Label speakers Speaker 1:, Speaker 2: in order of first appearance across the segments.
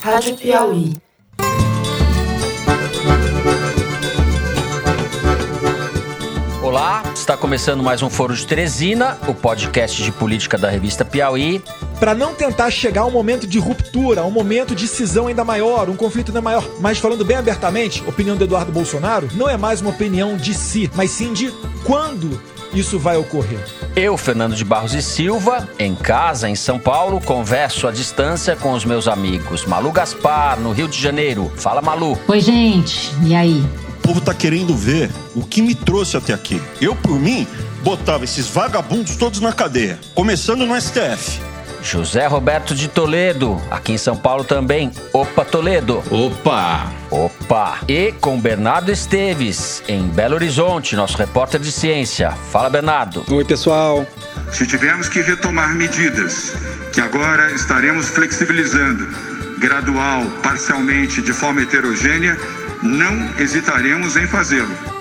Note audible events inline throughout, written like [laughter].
Speaker 1: Rádio Piauí.
Speaker 2: Olá, está começando mais um Foro de Teresina, o podcast de política da revista Piauí.
Speaker 3: Para não tentar chegar a um momento de ruptura, a um momento de cisão ainda maior, um conflito ainda maior. Mas falando bem abertamente, a opinião do Eduardo Bolsonaro não é mais uma opinião de si, mas sim de quando isso vai ocorrer.
Speaker 2: Eu, Fernando de Barros e Silva, em casa, em São Paulo, converso à distância com os meus amigos Malu Gaspar, no Rio de Janeiro. Fala, Malu.
Speaker 4: Oi, gente. E aí?
Speaker 5: O povo tá querendo ver o que me trouxe até aqui. Eu, por mim, botava esses vagabundos todos na cadeia, começando no STF.
Speaker 2: José Roberto de Toledo, aqui em São Paulo também. Opa, Toledo.
Speaker 6: Opa!
Speaker 2: Opa! E com Bernardo Esteves, em Belo Horizonte, nosso repórter de ciência. Fala, Bernardo.
Speaker 7: Oi, pessoal.
Speaker 8: Se tivermos que retomar medidas que agora estaremos flexibilizando, gradual, parcialmente, de forma heterogênea, não hesitaremos em fazê-lo.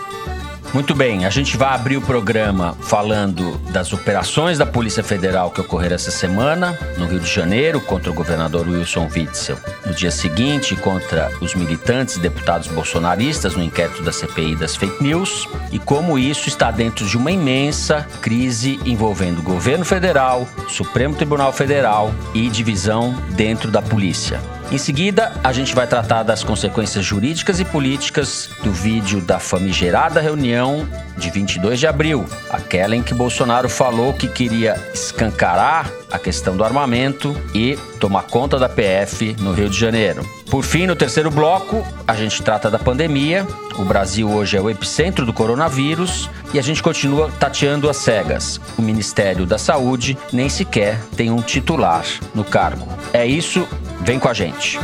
Speaker 2: Muito bem, a gente vai abrir o programa falando das operações da Polícia Federal que ocorreram essa semana no Rio de Janeiro contra o governador Wilson Witzel. No dia seguinte, contra os militantes e deputados bolsonaristas no inquérito da CPI das fake news e como isso está dentro de uma imensa crise envolvendo o governo federal, Supremo Tribunal Federal e divisão dentro da polícia. Em seguida, a gente vai tratar das consequências jurídicas e políticas do vídeo da famigerada reunião de 22 de abril, aquela em que Bolsonaro falou que queria escancarar a questão do armamento e tomar conta da PF no Rio de Janeiro. Por fim, no terceiro bloco, a gente trata da pandemia. O Brasil hoje é o epicentro do coronavírus e a gente continua tateando as cegas. O Ministério da Saúde nem sequer tem um titular no cargo. É isso Vem com a gente.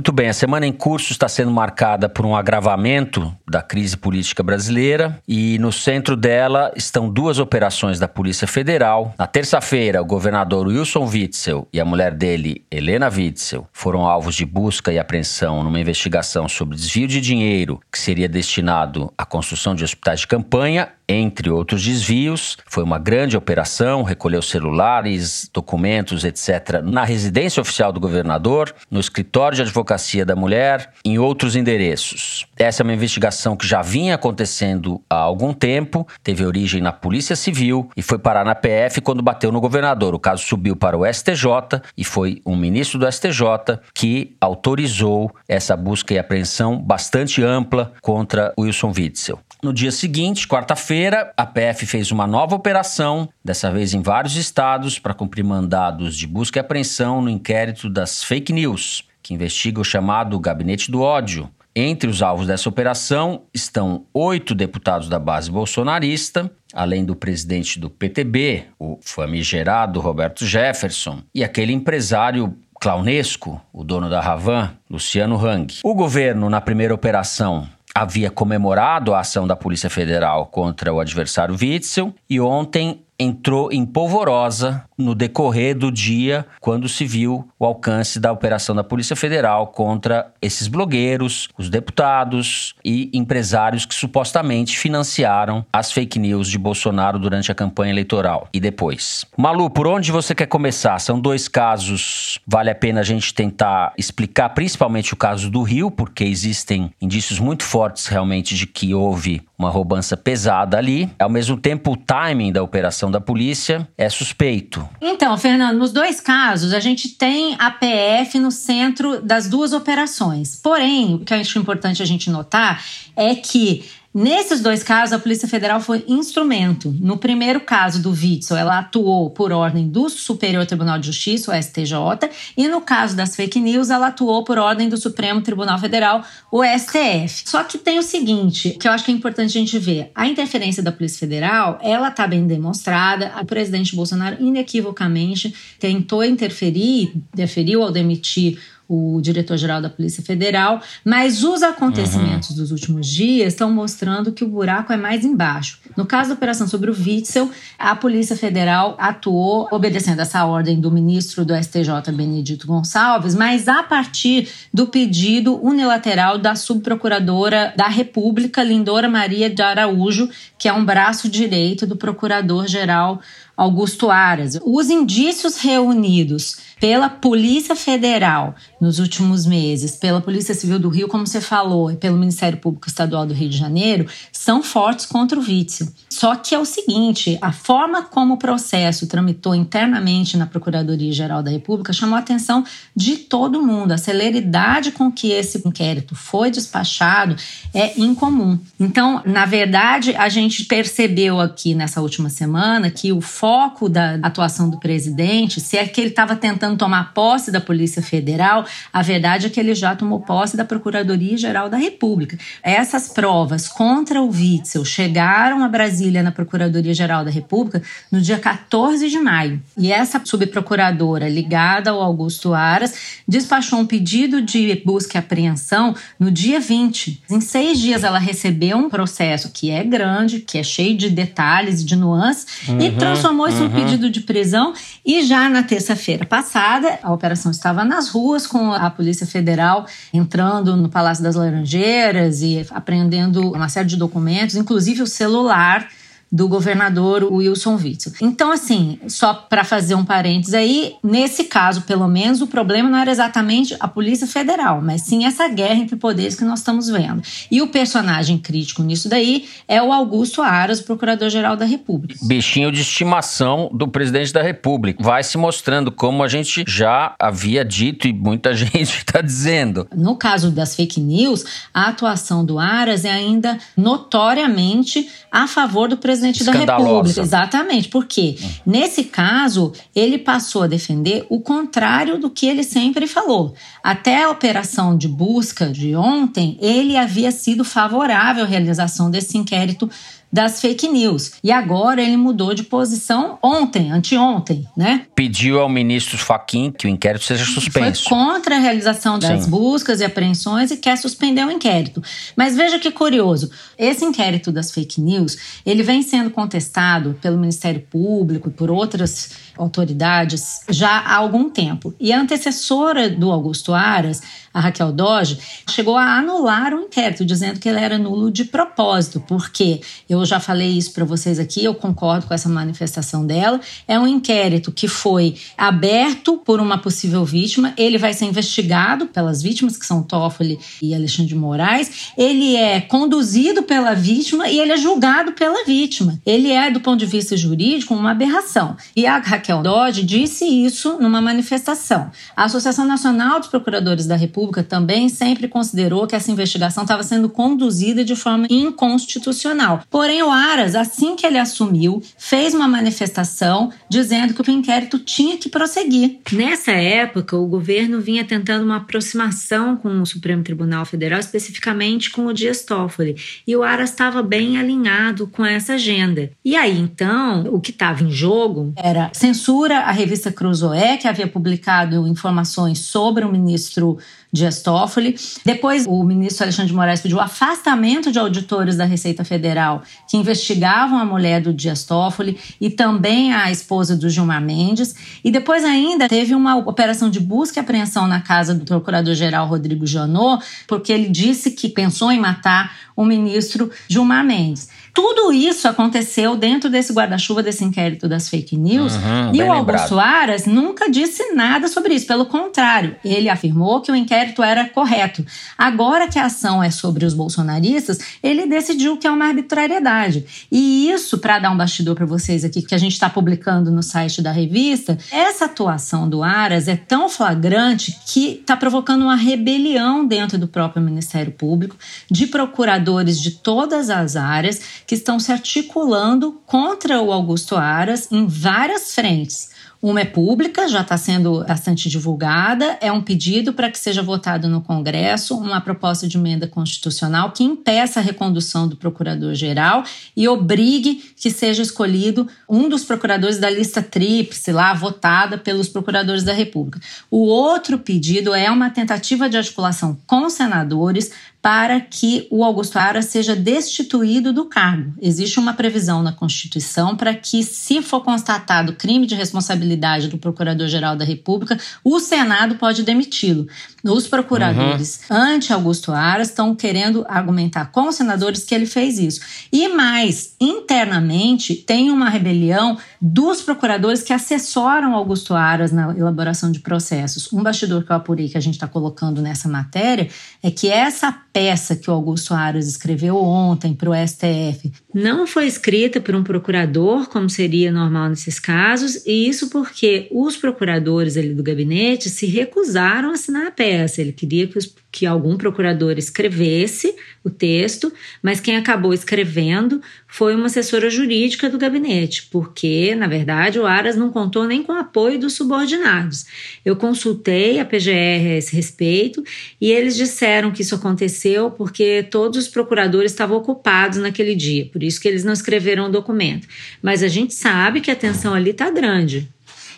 Speaker 2: Muito bem, a semana em curso está sendo marcada por um agravamento da crise política brasileira e no centro dela estão duas operações da Polícia Federal. Na terça-feira, o governador Wilson Witzel e a mulher dele, Helena Witzel, foram alvos de busca e apreensão numa investigação sobre desvio de dinheiro que seria destinado à construção de hospitais de campanha entre outros desvios. Foi uma grande operação, recolheu celulares, documentos, etc., na residência oficial do governador, no escritório de advocacia da mulher, em outros endereços. Essa é uma investigação que já vinha acontecendo há algum tempo, teve origem na Polícia Civil e foi parar na PF quando bateu no governador. O caso subiu para o STJ e foi um ministro do STJ que autorizou essa busca e apreensão bastante ampla contra Wilson Witzel. No dia seguinte, quarta-feira, a PF fez uma nova operação, dessa vez em vários estados, para cumprir mandados de busca e apreensão no inquérito das fake news, que investiga o chamado Gabinete do Ódio. Entre os alvos dessa operação estão oito deputados da base bolsonarista, além do presidente do PTB, o famigerado Roberto Jefferson, e aquele empresário clownesco, o dono da Ravan, Luciano Hang. O governo, na primeira operação, havia comemorado a ação da Polícia Federal contra o adversário Witzel e ontem entrou em polvorosa no decorrer do dia, quando se viu o alcance da operação da Polícia Federal contra esses blogueiros, os deputados e empresários que supostamente financiaram as fake news de Bolsonaro durante a campanha eleitoral e depois. Malu, por onde você quer começar? São dois casos, vale a pena a gente tentar explicar, principalmente o caso do Rio, porque existem indícios muito fortes realmente de que houve uma roubança pesada ali. Ao mesmo tempo, o timing da operação da polícia é suspeito.
Speaker 4: Então, Fernando, nos dois casos, a gente tem a PF no centro das duas operações. Porém, o que acho importante a gente notar é que Nesses dois casos, a Polícia Federal foi instrumento. No primeiro caso do Witzel, ela atuou por ordem do Superior Tribunal de Justiça, o STJ, e no caso das fake news, ela atuou por ordem do Supremo Tribunal Federal, o STF. Só que tem o seguinte, que eu acho que é importante a gente ver. A interferência da Polícia Federal, ela está bem demonstrada. O presidente Bolsonaro, inequivocamente, tentou interferir, interferiu ao demitir o diretor-geral da Polícia Federal, mas os acontecimentos uhum. dos últimos dias estão mostrando que o buraco é mais embaixo. No caso da operação sobre o Witzel, a Polícia Federal atuou obedecendo essa ordem do ministro do STJ, Benedito Gonçalves, mas a partir do pedido unilateral da subprocuradora da República, Lindora Maria de Araújo, que é um braço direito do procurador-geral Augusto Aras. Os indícios reunidos pela Polícia Federal nos últimos meses, pela Polícia Civil do Rio, como você falou, e pelo Ministério Público Estadual do Rio de Janeiro, são fortes contra o Witzel. Só que é o seguinte, a forma como o processo tramitou internamente na Procuradoria-Geral da República chamou a atenção de todo mundo. A celeridade com que esse inquérito foi despachado é incomum. Então, na verdade, a gente percebeu aqui nessa última semana que o foco da atuação do presidente, se é que ele estava tentando tomar posse da Polícia Federal, a verdade é que ele já tomou posse da Procuradoria-Geral da República. Essas provas contra o Witzel chegaram a Brasília na Procuradoria-Geral da República no dia 14 de maio. E essa subprocuradora ligada ao Augusto Aras despachou um pedido de busca e apreensão no dia 20. Em seis dias ela recebeu um processo que é grande, que é cheio de detalhes e de nuances, uhum. e transformou isso uhum. pedido de prisão e já na terça-feira passada, a operação estava nas ruas com a Polícia Federal entrando no Palácio das Laranjeiras e apreendendo uma série de documentos, inclusive o celular do governador Wilson Witzel. Então, assim, só para fazer um parênteses aí, nesse caso, pelo menos, o problema não era exatamente a Polícia Federal, mas sim essa guerra entre poderes que nós estamos vendo. E o personagem crítico nisso daí é o Augusto Aras, procurador-geral da República.
Speaker 2: Bichinho de estimação do presidente da República. Vai se mostrando como a gente já havia dito e muita [laughs] gente está dizendo.
Speaker 4: No caso das fake news, a atuação do Aras é ainda notoriamente a favor do presidente presidente da República. Exatamente. Porque hum. nesse caso, ele passou a defender o contrário do que ele sempre falou. Até a operação de busca de ontem, ele havia sido favorável à realização desse inquérito das fake news. E agora ele mudou de posição ontem, anteontem, né?
Speaker 2: Pediu ao ministro Faquim que o inquérito seja suspenso.
Speaker 4: Foi contra a realização das Sim. buscas e apreensões e quer suspender o inquérito. Mas veja que curioso, esse inquérito das fake news, ele vem sendo contestado pelo Ministério Público e por outras autoridades já há algum tempo. E a antecessora do Augusto Aras, a Raquel Doge, chegou a anular o inquérito, dizendo que ele era nulo de propósito, porque eu já falei isso para vocês aqui, eu concordo com essa manifestação dela. É um inquérito que foi aberto por uma possível vítima, ele vai ser investigado pelas vítimas, que são Toffoli e Alexandre de Moraes, ele é conduzido pela vítima e ele é julgado pela vítima. Ele é, do ponto de vista jurídico, uma aberração. E a Raquel Dodge disse isso numa manifestação. A Associação Nacional dos Procuradores da República República também sempre considerou que essa investigação estava sendo conduzida de forma inconstitucional. Porém, o Aras, assim que ele assumiu, fez uma manifestação dizendo que o inquérito tinha que prosseguir. Nessa época, o governo vinha tentando uma aproximação com o Supremo Tribunal Federal, especificamente com o Dias Toffoli, e o Aras estava bem alinhado com essa agenda. E aí, então, o que estava em jogo era censura à revista Cruzoé, que havia publicado informações sobre o ministro Dias Toffoli. Depois, o ministro Alexandre de Moraes pediu afastamento de auditores da Receita Federal que investigavam a mulher do Dias Toffoli e também a esposa do Gilmar Mendes. E depois ainda teve uma operação de busca e apreensão na casa do procurador-geral Rodrigo Janot, porque ele disse que pensou em matar o ministro Gilmar Mendes. Tudo isso aconteceu dentro desse guarda-chuva desse inquérito das fake news. Uhum, e o Augusto. Aras nunca disse nada sobre isso. Pelo contrário, ele afirmou que o inquérito era correto. Agora que a ação é sobre os bolsonaristas, ele decidiu que é uma arbitrariedade. E isso, para dar um bastidor para vocês aqui, que a gente está publicando no site da revista, essa atuação do Aras é tão flagrante que está provocando uma rebelião dentro do próprio Ministério Público, de procuradores de todas as áreas que estão se articulando contra o Augusto Aras em várias frentes. Uma é pública, já está sendo bastante divulgada, é um pedido para que seja votado no Congresso uma proposta de emenda constitucional que impeça a recondução do procurador-geral e obrigue que seja escolhido um dos procuradores da lista tríplice lá votada pelos procuradores da República. O outro pedido é uma tentativa de articulação com senadores para que o Augusto Aras seja destituído do cargo. Existe uma previsão na Constituição para que, se for constatado crime de responsabilidade do Procurador-Geral da República, o Senado pode demiti-lo. Os procuradores uhum. ante-Augusto Aras estão querendo argumentar com os senadores que ele fez isso. E mais, internamente, tem uma rebelião dos procuradores que assessoram Augusto Aras na elaboração de processos. Um bastidor que eu apurei que a gente está colocando nessa matéria é que essa peça que o Augusto Aras escreveu ontem para o STF não foi escrita por um procurador, como seria normal nesses casos, e isso porque os procuradores ali do gabinete se recusaram a assinar a peça. Ele queria que, os, que algum procurador escrevesse o texto, mas quem acabou escrevendo foi uma assessora jurídica do gabinete, porque, na verdade, o Aras não contou nem com o apoio dos subordinados. Eu consultei a PGR a esse respeito e eles disseram que isso aconteceu porque todos os procuradores estavam ocupados naquele dia, por isso que eles não escreveram o documento. Mas a gente sabe que a tensão ali está grande.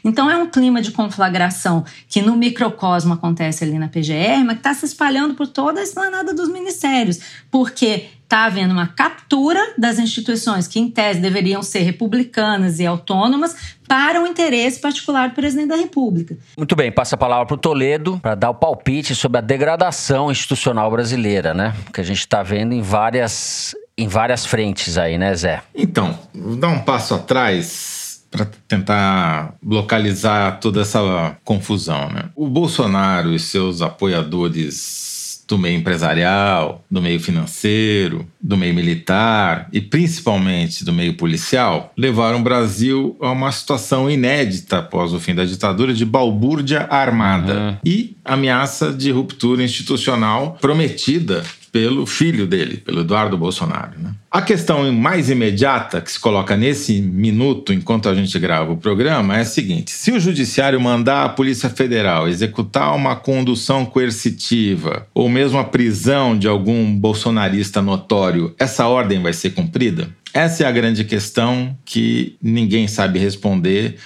Speaker 4: Então é um clima de conflagração que no microcosmo acontece ali na PGR, mas que está se espalhando por toda a esplanada dos ministérios, porque está havendo uma captura das instituições que, em tese, deveriam ser republicanas e autônomas para o interesse particular do presidente da República.
Speaker 2: Muito bem, passa a palavra para o Toledo para dar o palpite sobre a degradação institucional brasileira, né? Que a gente está vendo em várias, em várias frentes aí, né, Zé?
Speaker 1: Então, vou dar um passo atrás para tentar localizar toda essa confusão. Né? O Bolsonaro e seus apoiadores do meio empresarial, do meio financeiro, do meio militar e principalmente do meio policial, levaram o Brasil a uma situação inédita após o fim da ditadura de balbúrdia armada uhum. e ameaça de ruptura institucional prometida pelo filho dele, pelo Eduardo Bolsonaro. Né? A questão mais imediata que se coloca nesse minuto, enquanto a gente grava o programa, é a seguinte: se o Judiciário mandar a Polícia Federal executar uma condução coercitiva ou mesmo a prisão de algum bolsonarista notório, essa ordem vai ser cumprida? Essa é a grande questão que ninguém sabe responder.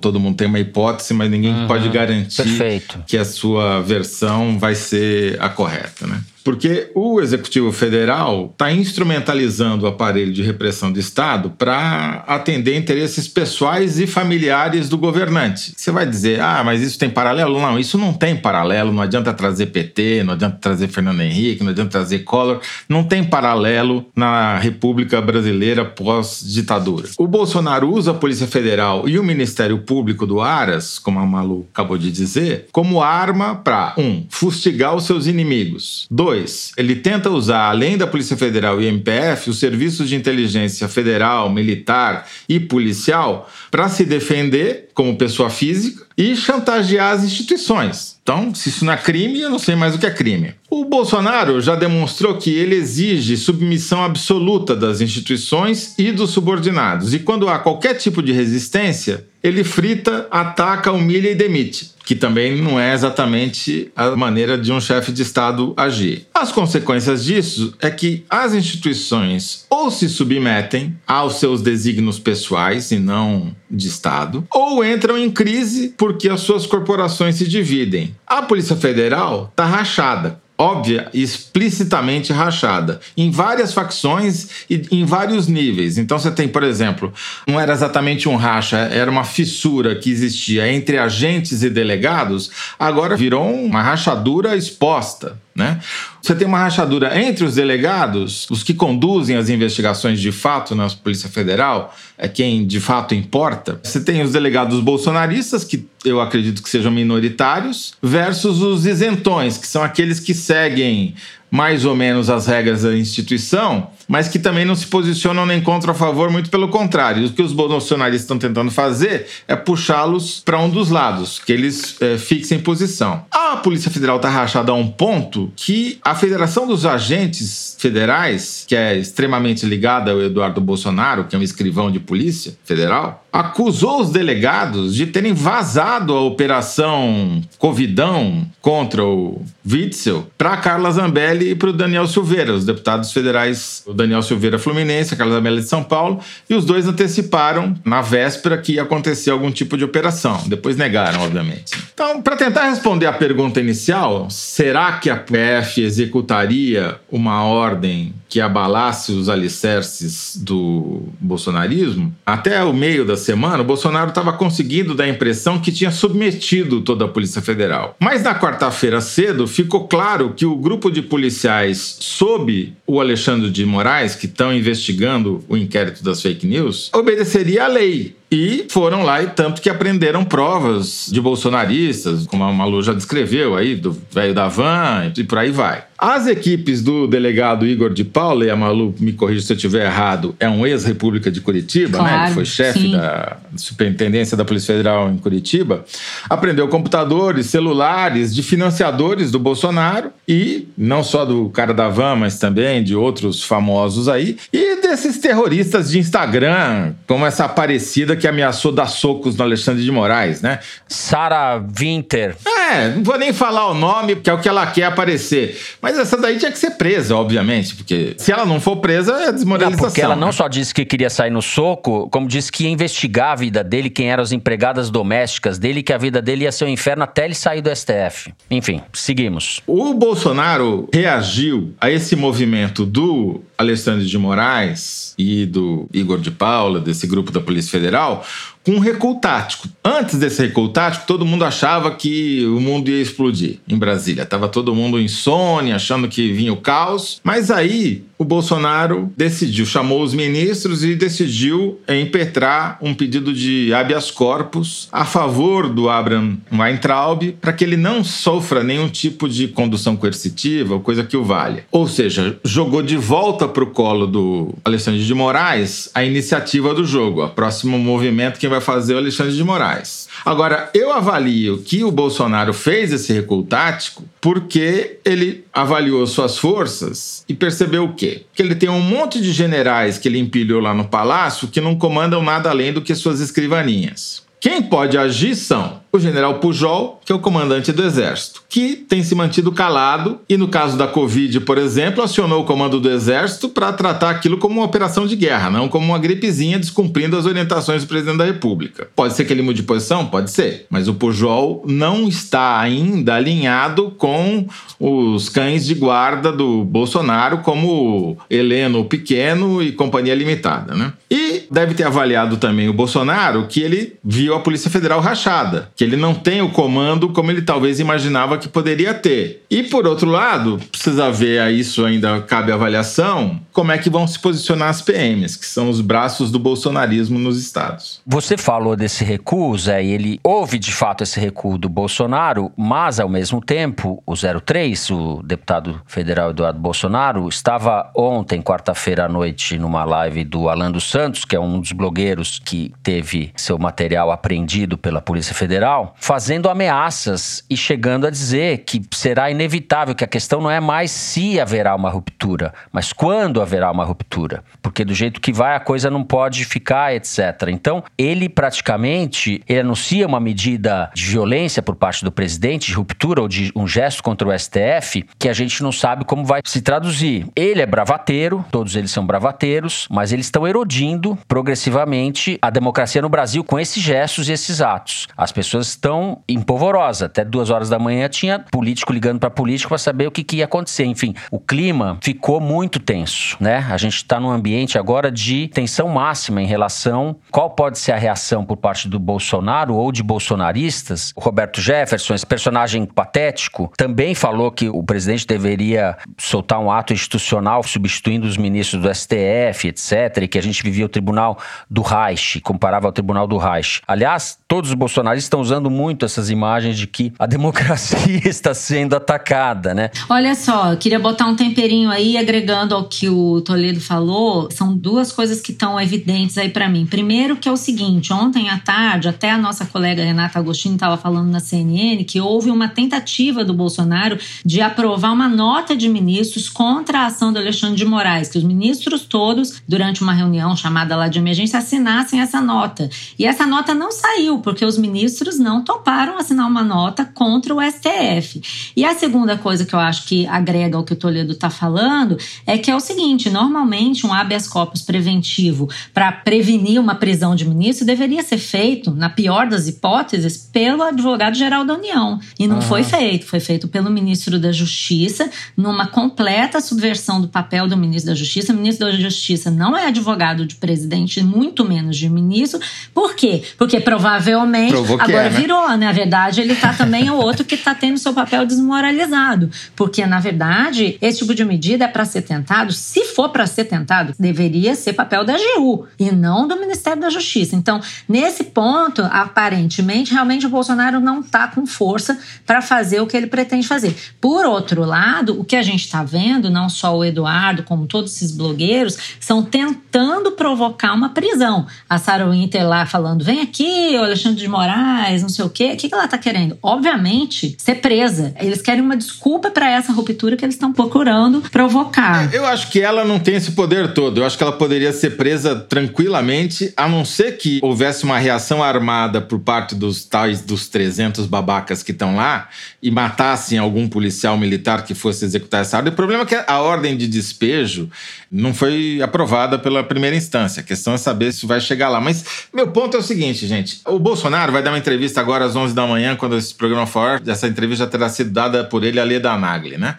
Speaker 1: Todo mundo tem uma hipótese, mas ninguém uhum, pode garantir perfeito. que a sua versão vai ser a correta. Né? Porque o Executivo Federal está instrumentalizando o aparelho de repressão do Estado para atender interesses pessoais e familiares do governante. Você vai dizer, ah, mas isso tem paralelo? Não, isso não tem paralelo. Não adianta trazer PT, não adianta trazer Fernando Henrique, não adianta trazer Collor. Não tem paralelo na República Brasileira pós-ditadura. O Bolsonaro usa a Polícia Federal e o Ministério Público do Aras, como a Malu acabou de dizer, como arma para, um, fustigar os seus inimigos. Dois, ele tenta usar, além da Polícia Federal e MPF, os serviços de inteligência federal, militar e policial para se defender como pessoa física e chantagear as instituições. Então, se isso não é crime, eu não sei mais o que é crime. O Bolsonaro já demonstrou que ele exige submissão absoluta das instituições e dos subordinados, e quando há qualquer tipo de resistência, ele frita, ataca, humilha e demite, que também não é exatamente a maneira de um chefe de Estado agir. As consequências disso é que as instituições ou se submetem aos seus desígnios pessoais e não de Estado, ou entram em crise porque as suas corporações se dividem. A Polícia Federal está rachada óbvia e explicitamente rachada em várias facções e em vários níveis. Então você tem, por exemplo, não era exatamente um racha, era uma fissura que existia entre agentes e delegados, agora virou uma rachadura exposta. Né? Você tem uma rachadura entre os delegados, os que conduzem as investigações de fato na Polícia Federal, é quem de fato importa. Você tem os delegados bolsonaristas, que eu acredito que sejam minoritários, versus os isentões, que são aqueles que seguem mais ou menos as regras da instituição mas que também não se posicionam nem contra a favor, muito pelo contrário. O que os bolsonaristas estão tentando fazer é puxá-los para um dos lados, que eles é, fixem posição. A Polícia Federal está rachada a um ponto que a Federação dos Agentes Federais, que é extremamente ligada ao Eduardo Bolsonaro, que é um escrivão de polícia federal, acusou os delegados de terem vazado a operação Covidão contra o Witzel para Carla Zambelli e para o Daniel Silveira, os deputados federais, Daniel Silveira Fluminense, a Carla Zambelli de São Paulo, e os dois anteciparam na véspera que ia acontecer algum tipo de operação. Depois negaram, obviamente. Então, para tentar responder à pergunta inicial, será que a PF executaria uma ordem que abalasse os alicerces do bolsonarismo? Até o meio da semana, o Bolsonaro estava conseguindo dar a impressão que tinha submetido toda a Polícia Federal. Mas na quarta-feira cedo ficou claro que o grupo de policiais sob o Alexandre de Moraes, que estão investigando o inquérito das fake news, obedeceria à lei. E foram lá e tanto que aprenderam provas de bolsonaristas, como a Malu já descreveu aí, do velho da van e por aí vai. As equipes do delegado Igor de Paula, e a Malu me corrija se eu estiver errado, é um ex-república de Curitiba,
Speaker 4: claro,
Speaker 1: né? Que foi chefe da superintendência da Polícia Federal em Curitiba, aprendeu computadores, celulares de financiadores do Bolsonaro e não só do cara da van, mas também de outros famosos aí, e desses terroristas de Instagram, como essa Aparecida que ameaçou dar socos no Alexandre de Moraes, né?
Speaker 2: Sara Winter.
Speaker 1: É, não vou nem falar o nome, porque é o que ela quer aparecer. Mas essa daí tinha que ser presa, obviamente, porque se ela não for presa, é desmoralização.
Speaker 2: Não, porque ela não
Speaker 1: né?
Speaker 2: só disse que queria sair no soco, como disse que ia investigar a vida dele, quem eram as empregadas domésticas dele, que a vida dele ia ser um inferno até ele sair do STF. Enfim, seguimos.
Speaker 1: O Bolsonaro reagiu a esse movimento do Alexandre de Moraes e do Igor de Paula, desse grupo da Polícia Federal, com um recuo tático. Antes desse recuo tático, todo mundo achava que o mundo ia explodir em Brasília. Tava todo mundo insônia, achando que vinha o caos. Mas aí o Bolsonaro decidiu, chamou os ministros e decidiu impetrar um pedido de habeas corpus a favor do Abraham Weintraub para que ele não sofra nenhum tipo de condução coercitiva coisa que o valha. Ou seja, jogou de volta para o colo do Alexandre de Moraes a iniciativa do jogo, a próximo movimento que vai fazer o Alexandre de Moraes. Agora, eu avalio que o Bolsonaro fez esse recuo tático porque ele avaliou suas forças e percebeu o quê? Que ele tem um monte de generais que ele empilhou lá no palácio que não comandam nada além do que suas escrivaninhas. Quem pode agir são o general Pujol, que é o comandante do Exército, que tem se mantido calado e, no caso da Covid, por exemplo, acionou o comando do Exército para tratar aquilo como uma operação de guerra, não como uma gripezinha descumprindo as orientações do presidente da República. Pode ser que ele mude de posição? Pode ser, mas o Pujol não está ainda alinhado com os cães de guarda do Bolsonaro, como Heleno Pequeno e Companhia Limitada, né? E deve ter avaliado também o Bolsonaro que ele viu a Polícia Federal rachada, que ele não tem o comando como ele talvez imaginava que poderia ter. E por outro lado, precisa ver, a isso ainda cabe avaliação, como é que vão se posicionar as PMs, que são os braços do bolsonarismo nos estados.
Speaker 2: Você falou desse recuo, Zé, e ele houve de fato esse recuo do Bolsonaro, mas ao mesmo tempo, o 03, o deputado federal Eduardo Bolsonaro, estava ontem, quarta-feira à noite, numa live do Alan dos Santos, que é um dos blogueiros que teve seu material apreendido pela Polícia Federal, fazendo ameaças e chegando a dizer que será inevitável, que a questão não é mais se haverá uma ruptura, mas quando haverá uma ruptura. Porque do jeito que vai, a coisa não pode ficar, etc. Então, ele praticamente ele anuncia uma medida de violência por parte do presidente, de ruptura ou de um gesto contra o STF, que a gente não sabe como vai se traduzir. Ele é bravateiro, todos eles são bravateiros, mas eles estão erodindo progressivamente a democracia no Brasil com esses gestos e esses atos. As pessoas estão empolvorosas. Até duas horas da manhã tinha político ligando para político para saber o que, que ia acontecer. Enfim, o clima ficou muito tenso, né? A gente está num ambiente agora de tensão máxima em relação qual pode ser a reação por parte do Bolsonaro ou de bolsonaristas. O Roberto Jefferson, esse personagem patético, também falou que o presidente deveria soltar um ato institucional substituindo os ministros do STF, etc., e que a gente vivia o Tribunal tribunal do Reich, comparava ao tribunal do Reich. Aliás, todos os bolsonaristas estão usando muito essas imagens de que a [laughs] democracia está sendo atacada, né?
Speaker 4: Olha só, eu queria botar um temperinho aí, agregando ao que o Toledo falou, são duas coisas que estão evidentes aí para mim. Primeiro que é o seguinte, ontem à tarde, até a nossa colega Renata Agostini estava falando na CNN que houve uma tentativa do Bolsonaro de aprovar uma nota de ministros contra a ação do Alexandre de Moraes, que os ministros todos, durante uma reunião chamada lá de emergência, assinassem essa nota. E essa nota não saiu, porque os ministros não toparam assinar uma nota contra o STF. E a segunda coisa que eu acho que agrega ao que o Toledo está falando é que é o seguinte: normalmente um habeas corpus preventivo para prevenir uma prisão de ministro deveria ser feito, na pior das hipóteses, pelo advogado-geral da União. E não foi feito. Foi feito pelo ministro da Justiça, numa completa subversão do papel do ministro da Justiça. O ministro da Justiça não é advogado de presidente, muito menos de ministro. Por quê? Porque provavelmente
Speaker 1: Provou que
Speaker 4: agora
Speaker 1: é, né?
Speaker 4: virou, né? Na verdade, ele tá também o outro que está tendo seu papel desmoralizado. Porque, na verdade, esse tipo de medida é para ser tentado, se for para ser tentado, deveria ser papel da AGU e não do Ministério da Justiça. Então, nesse ponto, aparentemente, realmente o Bolsonaro não está com força para fazer o que ele pretende fazer. Por outro lado, o que a gente está vendo, não só o Eduardo, como todos esses blogueiros, são tentando provocar uma prisão. A Sarah Winter lá falando: vem aqui, o Alexandre de Moraes, não sei o quê. O que que ela está querendo? Obviamente, ser presa. Eles querem uma desculpa para essa ruptura que eles estão procurando provocar.
Speaker 1: Eu acho que ela não tem esse poder todo. Eu acho que ela poderia ser presa tranquilamente, a não ser que houvesse uma reação armada por parte dos tais dos 300 babacas que estão lá e matassem algum policial militar que fosse executar essa ordem. O problema é que a ordem de despejo não foi aprovada pela primeira instância. A questão é saber se vai chegar lá. Mas meu ponto é o seguinte, gente. O Bolsonaro vai dar uma entrevista agora às 11 da manhã, quando esse programa for. Essa entrevista terá sido dada por ele a Leda Nagli, né?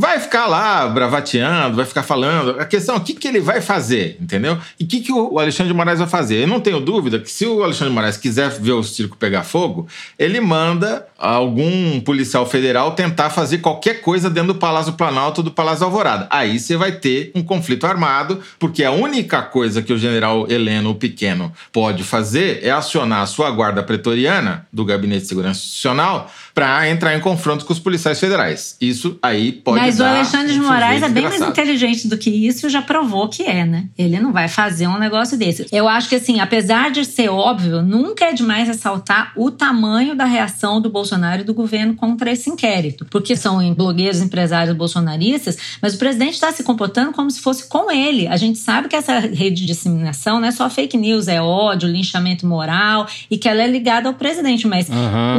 Speaker 1: Vai ficar lá bravateando, vai ficar falando. A questão é o que, que ele vai fazer, entendeu? E o que, que o Alexandre de Moraes vai fazer? Eu não tenho dúvida que se o Alexandre de Moraes quiser ver o circo pegar fogo, ele manda algum policial federal tentar fazer qualquer coisa dentro do Palácio Planalto do Palácio Alvorada. Aí você vai ter um conflito armado, porque a única coisa que o general Heleno, o Pequeno, pode fazer é acionar a sua guarda pretoriana do Gabinete de Segurança Institucional para entrar em confronto com os policiais federais. Isso aí pode
Speaker 4: o
Speaker 1: dar
Speaker 4: Alexandre de Moraes é bem mais
Speaker 1: desgraçado.
Speaker 4: inteligente do que isso e já provou que é, né? Ele não vai fazer um negócio desse. Eu acho que, assim, apesar de ser óbvio, nunca é demais ressaltar o tamanho da reação do Bolsonaro e do governo contra esse inquérito. Porque são blogueiros, empresários bolsonaristas, mas o presidente está se comportando como se fosse com ele. A gente sabe que essa rede de disseminação não é só fake news, é ódio, linchamento moral e que ela é ligada ao presidente. Mas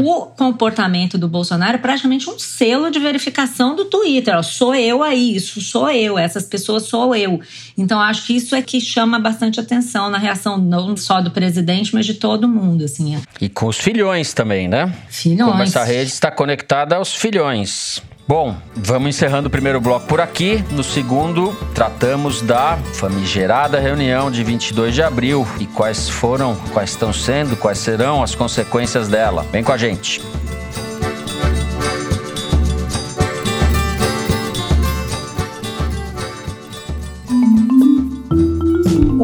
Speaker 4: o comportamento do Bolsonaro é praticamente um selo de verificação do Twitter. Ó, sou eu aí, isso sou eu, essas pessoas sou eu. Então acho que isso é que chama bastante atenção na reação não só do presidente, mas de todo mundo, assim. é.
Speaker 2: E com os filhões também, né?
Speaker 4: Filhões.
Speaker 2: Como essa rede está conectada aos filhões. Bom, vamos encerrando o primeiro bloco por aqui. No segundo, tratamos da famigerada reunião de 22 de abril e quais foram, quais estão sendo, quais serão as consequências dela. Vem com a gente.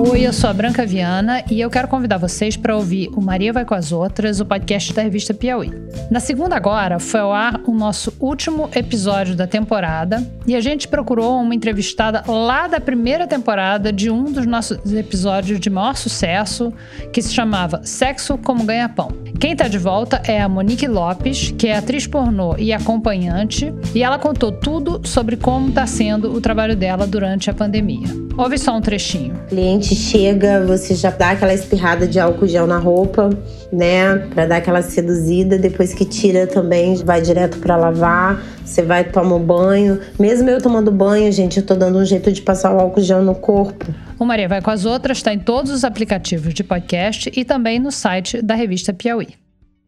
Speaker 6: Oi, eu sou a Branca Viana e eu quero convidar vocês para ouvir o Maria Vai com as Outras, o podcast da revista Piauí. Na segunda agora foi ao ar o nosso último episódio da temporada e a gente procurou uma entrevistada lá da primeira temporada de um dos nossos episódios de maior sucesso, que se chamava Sexo como Ganha-Pão. Quem tá de volta é a Monique Lopes, que é atriz pornô e acompanhante, e ela contou tudo sobre como tá sendo o trabalho dela durante a pandemia. Ouve só um trechinho.
Speaker 7: O cliente chega, você já dá aquela espirrada de álcool gel na roupa, né? Pra dar aquela seduzida. Depois que tira também, vai direto pra lavar. Você vai tomar um banho. Mesmo eu tomando banho, gente, eu tô dando um jeito de passar o álcool gel no corpo.
Speaker 6: O Maria Vai com as Outras está em todos os aplicativos de podcast e também no site da revista Piauí.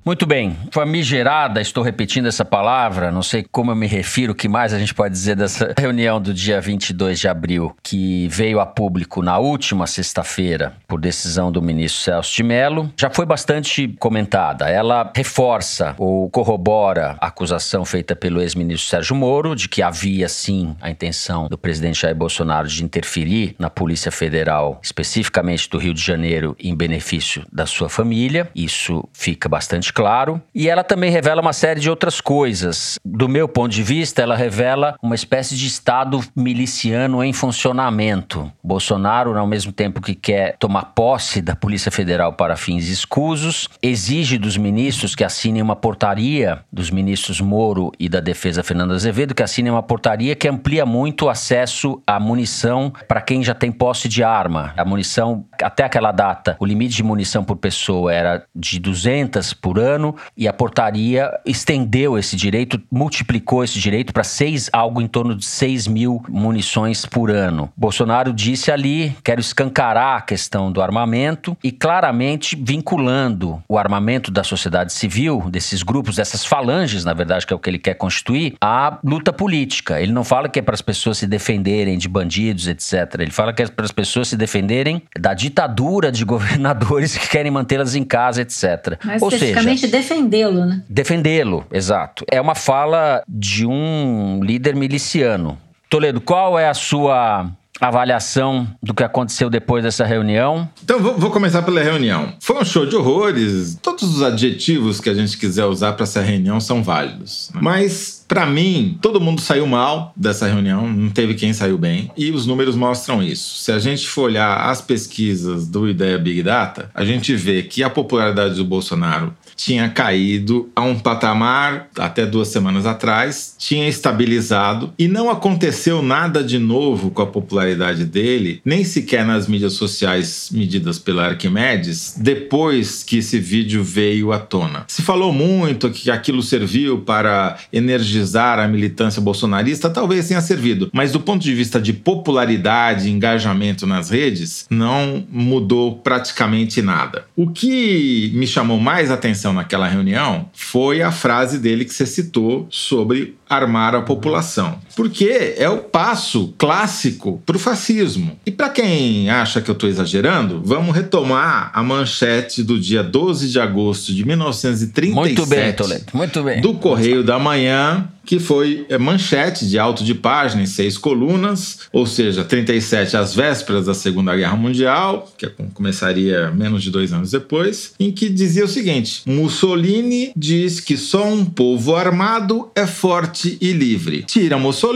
Speaker 2: Muito bem. Famigerada, estou repetindo essa palavra, não sei como eu me refiro, o que mais a gente pode dizer dessa [laughs] reunião do dia 22 de abril, que veio a público na última sexta-feira, por decisão do ministro Celso de Mello, já foi bastante comentada. Ela reforça ou corrobora a acusação feita pelo ex-ministro Sérgio Moro de que havia sim a intenção do presidente Jair Bolsonaro de interferir na Polícia Federal, especificamente do Rio de Janeiro, em benefício da sua família. Isso fica bastante claro. E ela também revela uma série de outras coisas. Do meu ponto de vista, ela revela uma espécie de Estado miliciano em funcionamento. Bolsonaro, ao mesmo tempo que quer tomar posse da Polícia Federal para fins escusos, exige dos ministros que assinem uma portaria, dos ministros Moro e da Defesa Fernando Azevedo, que assinem uma portaria que amplia muito o acesso à munição para quem já tem posse de arma. A munição, até aquela data, o limite de munição por pessoa era de 200 por ano e a portaria estendeu esse direito, multiplicou esse direito para seis, algo em torno de 6 mil munições por ano. Bolsonaro disse ali: quero escancarar a questão do armamento e claramente vinculando o armamento da sociedade civil, desses grupos, dessas falanges, na verdade, que é o que ele quer constituir, à luta política. Ele não fala que é para as pessoas se defenderem de bandidos, etc. Ele fala que é para as pessoas se defenderem da ditadura de [laughs] governadores que querem mantê-las em casa, etc.
Speaker 4: Mas Ou especificamente defendê-lo, né?
Speaker 2: Defendê-lo, exato. É uma fala de um líder miliciano. Toledo, qual é a sua avaliação do que aconteceu depois dessa reunião?
Speaker 1: Então, vou, vou, começar pela reunião. Foi um show de horrores. Todos os adjetivos que a gente quiser usar para essa reunião são válidos. Né? Mas, para mim, todo mundo saiu mal dessa reunião, não teve quem saiu bem. E os números mostram isso. Se a gente for olhar as pesquisas do Ideia Big Data, a gente vê que a popularidade do Bolsonaro tinha caído a um patamar até duas semanas atrás, tinha estabilizado e não aconteceu nada de novo com a popularidade dele, nem sequer nas mídias sociais medidas pela Arquimedes, depois que esse vídeo veio à tona. Se falou muito que aquilo serviu para energizar a militância bolsonarista, talvez tenha servido, mas do ponto de vista de popularidade e engajamento nas redes, não mudou praticamente nada. O que me chamou mais atenção naquela reunião foi a frase dele que você citou sobre armar a população. Porque é o passo clássico para o fascismo. E para quem acha que eu estou exagerando, vamos retomar a manchete do dia 12 de agosto de 1937.
Speaker 2: Muito bem, Toledo. Muito bem.
Speaker 1: Do Correio da Manhã, que foi é, manchete de alto de página em seis colunas, ou seja, 37 às vésperas da Segunda Guerra Mundial, que começaria menos de dois anos depois, em que dizia o seguinte: Mussolini diz que só um povo armado é forte e livre. Tira Mussolini,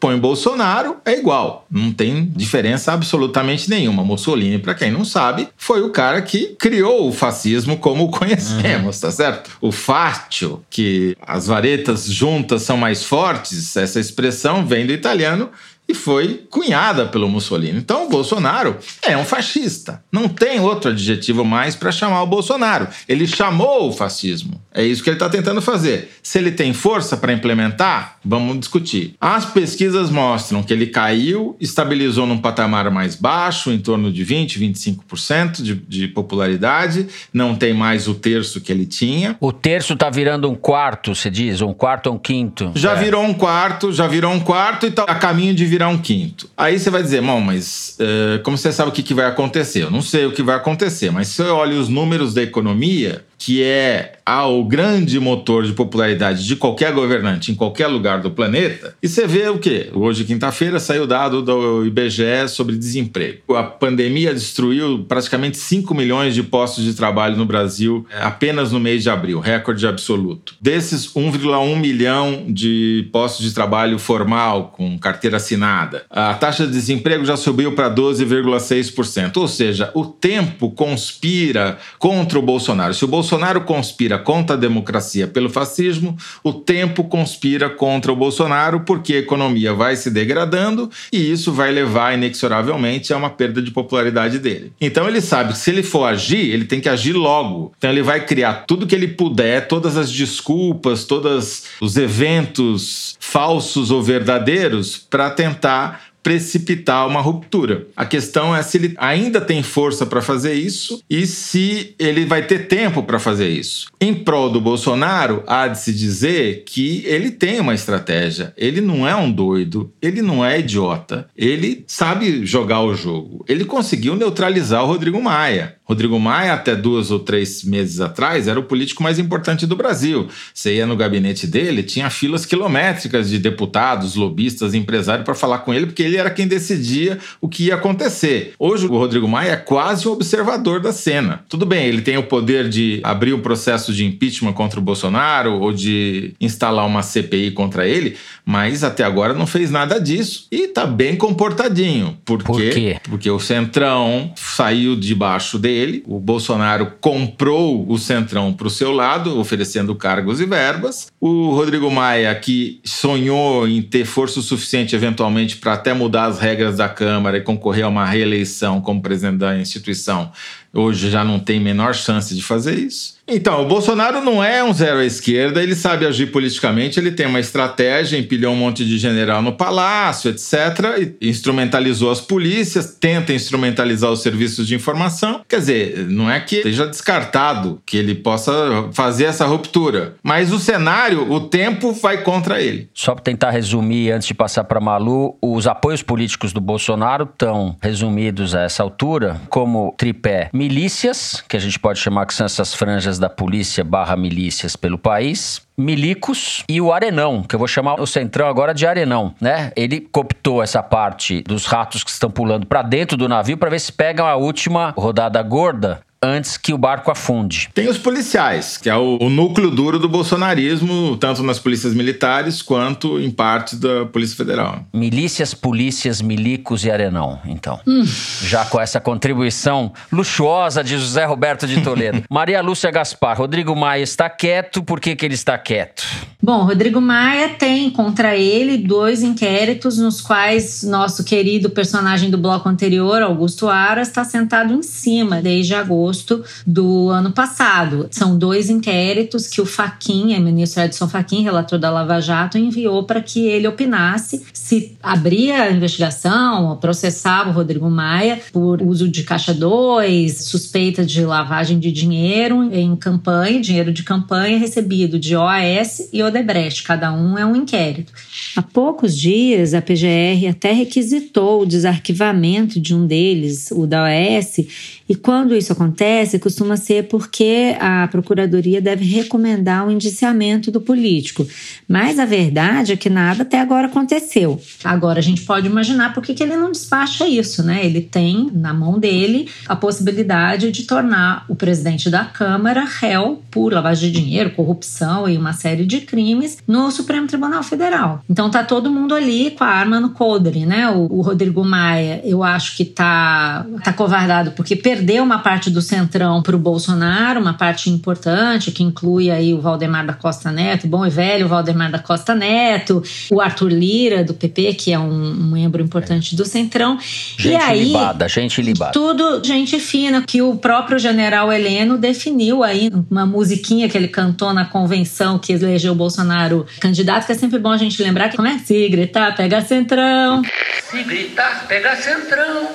Speaker 1: põe Bolsonaro, é igual. Não tem diferença absolutamente nenhuma. Mussolini, para quem não sabe, foi o cara que criou o fascismo como o conhecemos, uhum. tá certo? O fátio, que as varetas juntas são mais fortes, essa expressão vem do italiano e foi cunhada pelo Mussolini. Então o Bolsonaro é um fascista. Não tem outro adjetivo mais para chamar o Bolsonaro. Ele chamou o fascismo. É isso que ele está tentando fazer. Se ele tem força para implementar, vamos discutir. As pesquisas mostram que ele caiu, estabilizou num patamar mais baixo, em torno de 20, 25% de, de popularidade. Não tem mais o terço que ele tinha.
Speaker 2: O terço está virando um quarto, se diz, um quarto ou um quinto.
Speaker 1: Já é. virou um quarto, já virou um quarto e está a caminho de virar um quinto. Aí você vai dizer, bom, mas uh, como você sabe o que, que vai acontecer? Eu não sei o que vai acontecer, mas se eu olho os números da economia, que é ao grande motor de popularidade de qualquer governante em qualquer lugar do planeta, e você vê o quê? Hoje, quinta-feira, saiu dado do IBGE sobre desemprego. A pandemia destruiu praticamente 5 milhões de postos de trabalho no Brasil é, apenas no mês de abril, recorde absoluto. Desses, 1,1 milhão de postos de trabalho formal, com carteira assinada. A taxa de desemprego já subiu para 12,6%. Ou seja, o tempo conspira contra o Bolsonaro. Se o Bolsonaro Bolsonaro conspira contra a democracia pelo fascismo, o tempo conspira contra o Bolsonaro porque a economia vai se degradando e isso vai levar inexoravelmente a uma perda de popularidade dele. Então ele sabe que se ele for agir, ele tem que agir logo. Então ele vai criar tudo que ele puder, todas as desculpas, todos os eventos falsos ou verdadeiros para tentar precipitar uma ruptura. A questão é se ele ainda tem força para fazer isso e se ele vai ter tempo para fazer isso. Em prol do Bolsonaro, há de se dizer que ele tem uma estratégia. Ele não é um doido, ele não é idiota, ele sabe jogar o jogo. Ele conseguiu neutralizar o Rodrigo Maia. Rodrigo Maia, até duas ou três meses atrás, era o político mais importante do Brasil. Você ia no gabinete dele, tinha filas quilométricas de deputados, lobistas, empresários para falar com ele, porque ele era quem decidia o que ia acontecer. Hoje, o Rodrigo Maia é quase o observador da cena. Tudo bem, ele tem o poder de abrir um processo de impeachment contra o Bolsonaro ou de instalar uma CPI contra ele, mas até agora não fez nada disso e está bem comportadinho. Por,
Speaker 2: Por quê?
Speaker 1: Porque o Centrão saiu debaixo dele. O Bolsonaro comprou o Centrão para o seu lado, oferecendo cargos e verbas. O Rodrigo Maia, que sonhou em ter força suficiente, eventualmente, para até mudar as regras da Câmara e concorrer a uma reeleição como presidente da instituição, hoje já não tem menor chance de fazer isso. Então, o Bolsonaro não é um zero à esquerda, ele sabe agir politicamente, ele tem uma estratégia, empilhou um monte de general no palácio, etc., instrumentalizou as polícias, tenta instrumentalizar os serviços de informação. Quer dizer, não é que esteja descartado que ele possa fazer essa ruptura, mas o cenário, o tempo vai contra ele.
Speaker 2: Só para tentar resumir, antes de passar para Malu, os apoios políticos do Bolsonaro estão resumidos a essa altura como tripé milícias, que a gente pode chamar que são essas franjas da polícia barra milícias pelo país, milicos e o Arenão, que eu vou chamar o Centrão agora de Arenão, né? Ele cooptou essa parte dos ratos que estão pulando para dentro do navio para ver se pegam a última rodada gorda antes que o barco afunde.
Speaker 1: Tem os policiais, que é o, o, núcleo duro do bolsonarismo, tanto nas polícias militares quanto em parte da Polícia Federal.
Speaker 2: Milícias, polícias, milicos e arenão, então. Hum. Já com essa contribuição luxuosa de José Roberto de Toledo. [laughs] Maria Lúcia Gaspar, Rodrigo Maia está quieto, por que, que ele está quieto?
Speaker 4: Bom, Rodrigo Maia tem contra ele dois inquéritos nos quais nosso querido personagem do bloco anterior, Augusto Aras, está sentado em cima desde agosto agosto do ano passado. São dois inquéritos que o Faquin, ministro Edson Faquin, relator da Lava Jato, enviou para que ele opinasse se abria a investigação, processava o Rodrigo Maia por uso de caixa 2, suspeita de lavagem de dinheiro em campanha, dinheiro de campanha recebido de OAS e Odebrecht. Cada um é um inquérito. Há poucos dias, a PGR até requisitou o desarquivamento de um deles, o da OAS, e quando isso acontece, costuma ser porque a procuradoria deve recomendar o indiciamento do político. Mas a verdade é que nada até agora aconteceu. Agora a gente pode imaginar por que ele não despacha isso, né? Ele tem na mão dele a possibilidade de tornar o presidente da Câmara réu por lavagem de dinheiro, corrupção e uma série de crimes no Supremo Tribunal Federal. Então tá todo mundo ali com a arma no coldre, né? O, o Rodrigo Maia, eu acho que tá, tá covardado porque perdeu uma parte do centrão para o Bolsonaro, uma parte importante, que inclui aí o Valdemar da Costa Neto, bom e velho Valdemar da Costa Neto, o Arthur Lira, do PP, que é um, membro importante do centrão.
Speaker 2: Gente
Speaker 4: e aí,
Speaker 2: libada, gente libada.
Speaker 4: Tudo gente fina, que o próprio general Heleno definiu aí uma musiquinha que ele cantou na convenção que elegeu o Bolsonaro candidato, que é sempre bom a gente lembrar que como é se gritar, pega centrão.
Speaker 9: Se gritar, pega centrão.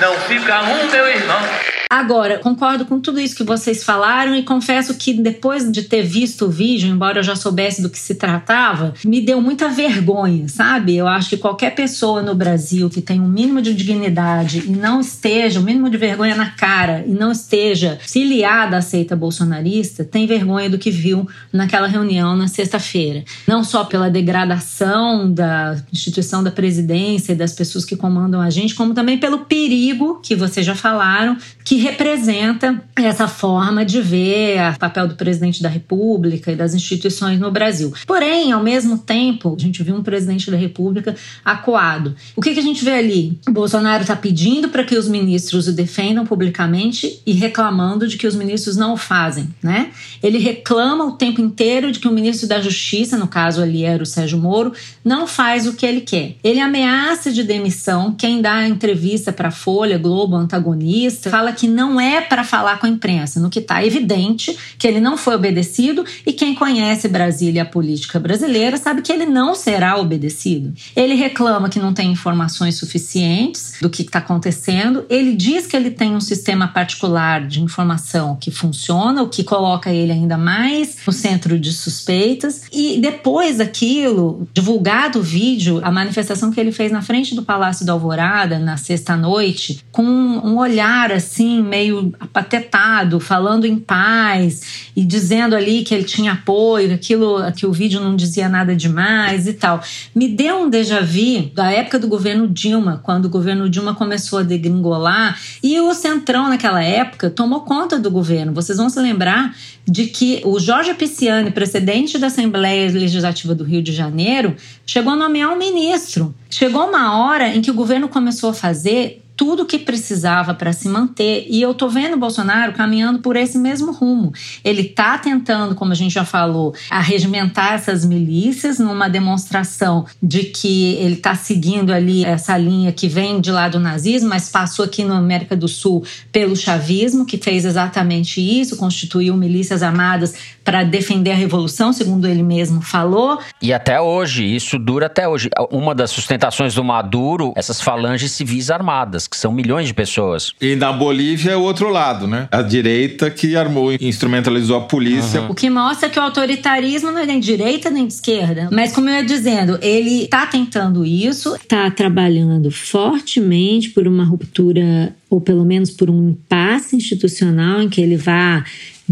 Speaker 9: Não fica um, meu irmão.
Speaker 4: Agora, concordo com tudo isso que vocês falaram e confesso que depois de ter visto o vídeo, embora eu já soubesse do que se tratava, me deu muita vergonha, sabe? Eu acho que qualquer pessoa no Brasil que tem um mínimo de dignidade e não esteja, um mínimo de vergonha na cara e não esteja filiada à seita bolsonarista, tem vergonha do que viu naquela reunião na sexta-feira. Não só pela degradação da instituição da presidência e das pessoas que comandam a gente, como também pelo perigo que vocês já falaram, que representa essa forma de ver o papel do presidente da República e das instituições no Brasil. Porém, ao mesmo tempo, a gente viu um presidente da República acuado. O que, que a gente vê ali? O Bolsonaro está pedindo para que os ministros o defendam publicamente e reclamando de que os ministros não o fazem, né? Ele reclama o tempo inteiro de que o ministro da Justiça, no caso ali era o Sérgio Moro, não faz o que ele quer. Ele ameaça de demissão quem dá entrevista para Folha, Globo, antagonista, fala que que não é para falar com a imprensa, no que está evidente que ele não foi obedecido e quem conhece Brasília e a política brasileira sabe que ele não será obedecido. Ele reclama que não tem informações suficientes do que está acontecendo. Ele diz que ele tem um sistema particular de informação que funciona, o que coloca ele ainda mais no centro de suspeitas. E depois daquilo, divulgado o vídeo, a manifestação que ele fez na frente do Palácio da Alvorada na sexta-noite, com um olhar assim, meio apatetado, falando em paz e dizendo ali que ele tinha apoio, aquilo, que o vídeo não dizia nada demais e tal. Me deu um déjà vu da época do governo Dilma, quando o governo Dilma começou a degringolar e o Centrão naquela época tomou conta do governo. Vocês vão se lembrar de que o Jorge Pisciani, presidente da Assembleia Legislativa do Rio de Janeiro, chegou a nomear um ministro. Chegou uma hora em que o governo começou a fazer tudo que precisava para se manter. E eu tô vendo o Bolsonaro caminhando por esse mesmo rumo. Ele tá tentando, como a gente já falou, arregimentar essas milícias numa demonstração de que ele tá seguindo ali essa linha que vem de lá do nazismo, mas passou aqui na América do Sul pelo chavismo, que fez exatamente isso, constituiu milícias armadas para defender a revolução, segundo ele mesmo falou.
Speaker 2: E até hoje, isso dura até hoje. Uma das sustentações do Maduro, essas falanges civis armadas, que são milhões de pessoas.
Speaker 1: E na Bolívia é o outro lado, né? A direita que armou e instrumentalizou a polícia.
Speaker 4: Uhum. O que mostra que o autoritarismo não é nem de direita nem de esquerda. Mas como eu ia dizendo, ele está tentando isso, está trabalhando fortemente por uma ruptura ou pelo menos por um impasse institucional em que ele vá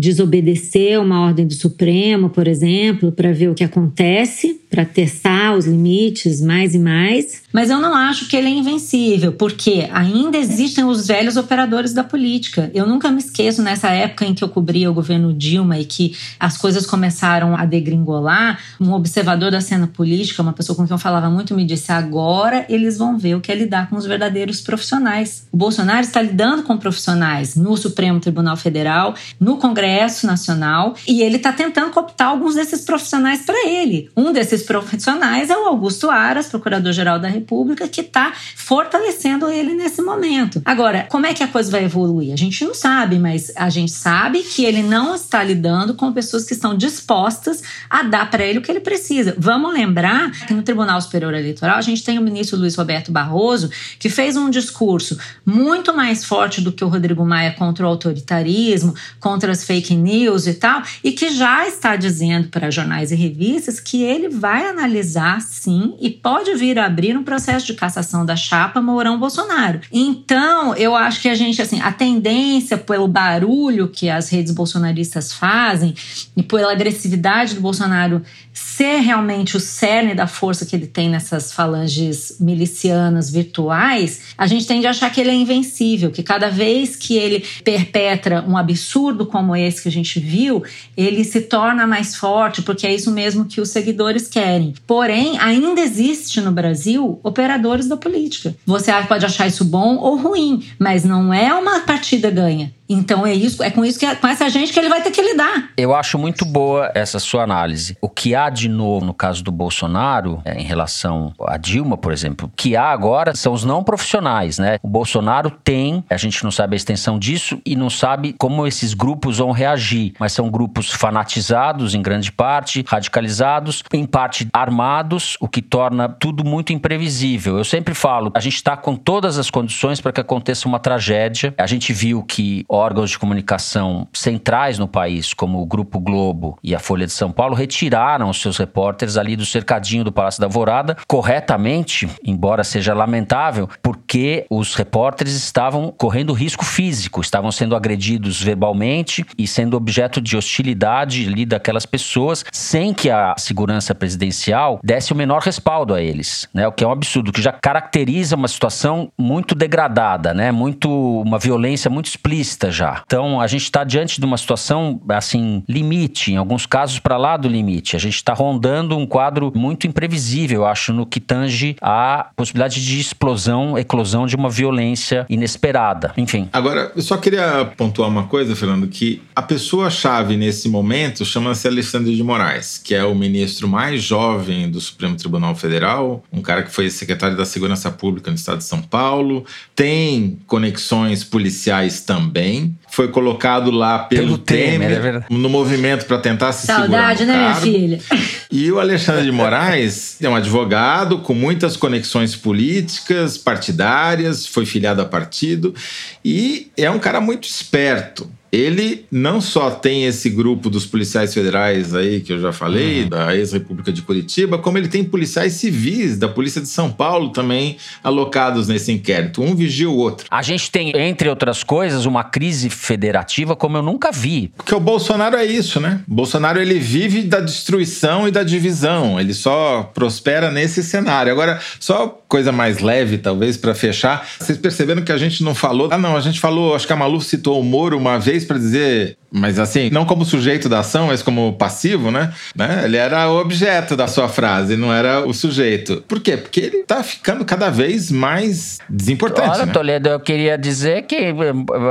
Speaker 4: desobedecer uma ordem do Supremo, por exemplo, para ver o que acontece, para testar os limites mais e mais. Mas eu não acho que ele é invencível, porque ainda existem os velhos operadores da política. Eu nunca me esqueço nessa época em que eu cobria o governo Dilma e que as coisas começaram a degringolar, um observador da cena política, uma pessoa com quem eu falava muito, me disse: agora eles vão ver o que é lidar com os verdadeiros profissionais. O Bolsonaro está lidando com profissionais no Supremo Tribunal Federal, no Congresso Nacional, e ele está tentando cooptar alguns desses profissionais para ele. Um desses profissionais é o Augusto Aras, procurador-geral da República, que está fortalecendo ele nesse momento. Agora, como é que a coisa vai evoluir? A gente não sabe, mas a gente sabe que ele não está lidando com pessoas que estão dispostas a dar para ele o que ele precisa. Vamos lembrar que no Tribunal Superior Eleitoral a gente tem o ministro Luiz Roberto Barroso, que fez um discurso muito mais forte do que o Rodrigo Maia contra o autoritarismo, contra as fake news e tal, e que já está dizendo para jornais e revistas que ele vai analisar sim e pode vir a abrir um processo de cassação da chapa Mourão Bolsonaro. Então, eu acho que a gente, assim, a tendência pelo barulho que as redes bolsonaristas fazem e pela agressividade do Bolsonaro ser realmente o cerne da força que ele tem nessas falanges milicianas virtuais, a gente tende a achar que ele é invencível, que cada vez que ele perpetra um absurdo como esse que a gente viu, ele se torna mais forte, porque é isso mesmo que os seguidores querem. Porém, ainda existe no Brasil operadores da política. Você pode achar isso bom ou ruim, mas não é uma partida ganha. Então é isso, é com isso que com essa gente que ele vai ter que lidar.
Speaker 2: Eu acho muito boa essa sua análise. O que há de novo no caso do Bolsonaro, é, em relação a Dilma, por exemplo, o que há agora são os não profissionais, né? O Bolsonaro tem, a gente não sabe a extensão disso e não sabe como esses grupos vão reagir, mas são grupos fanatizados em grande parte, radicalizados, em parte armados, o que torna tudo muito imprevisível. Eu sempre falo, a gente está com todas as condições para que aconteça uma tragédia. A gente viu que órgãos de comunicação centrais no país, como o Grupo Globo e a Folha de São Paulo, retiraram os seus repórteres ali do cercadinho do Palácio da Alvorada, corretamente, embora seja lamentável, porque os repórteres estavam correndo risco físico, estavam sendo agredidos verbalmente e sendo objeto de hostilidade ali daquelas pessoas, sem que a segurança presidencial desse o menor respaldo a eles, né? O que é um absurdo, que já caracteriza uma situação muito degradada, né? Muito uma violência muito explícita já. Então, a gente está diante de uma situação, assim, limite, em alguns casos para lá do limite. A gente está rondando um quadro muito imprevisível, eu acho, no que tange a possibilidade de explosão, eclosão de uma violência inesperada. Enfim.
Speaker 1: Agora, eu só queria pontuar uma coisa, Fernando, que a pessoa-chave nesse momento chama-se Alexandre de Moraes, que é o ministro mais jovem do Supremo Tribunal Federal, um cara que foi secretário da Segurança Pública no estado de São Paulo, tem conexões policiais também também. Foi colocado lá pelo,
Speaker 2: Pelo Temer,
Speaker 1: Temer,
Speaker 2: é
Speaker 1: no movimento para tentar se
Speaker 4: Saudade, né,
Speaker 1: segurar no
Speaker 4: minha
Speaker 1: cargo.
Speaker 4: filha?
Speaker 1: E o Alexandre de Moraes é um advogado com muitas conexões políticas, partidárias, foi filiado a partido e é um cara muito esperto. Ele não só tem esse grupo dos policiais federais aí que eu já falei, da ex-República de Curitiba, como ele tem policiais civis da Polícia de São Paulo também alocados nesse inquérito. Um vigia o outro.
Speaker 2: A gente tem, entre outras coisas, uma crise federativa como eu nunca vi.
Speaker 1: Porque o Bolsonaro é isso, né? O Bolsonaro ele vive da destruição e da divisão. Ele só prospera nesse cenário. Agora, só coisa mais leve, talvez, para fechar. Vocês perceberam que a gente não falou. Ah, não, a gente falou, acho que a Malu citou o Moro uma vez para dizer. Mas assim, não como sujeito da ação, mas como passivo, né? né? Ele era o objeto da sua frase, não era o sujeito. Por quê? Porque ele tá ficando cada vez mais desimportante.
Speaker 2: Olha,
Speaker 1: né?
Speaker 2: Toledo, eu queria dizer que eh,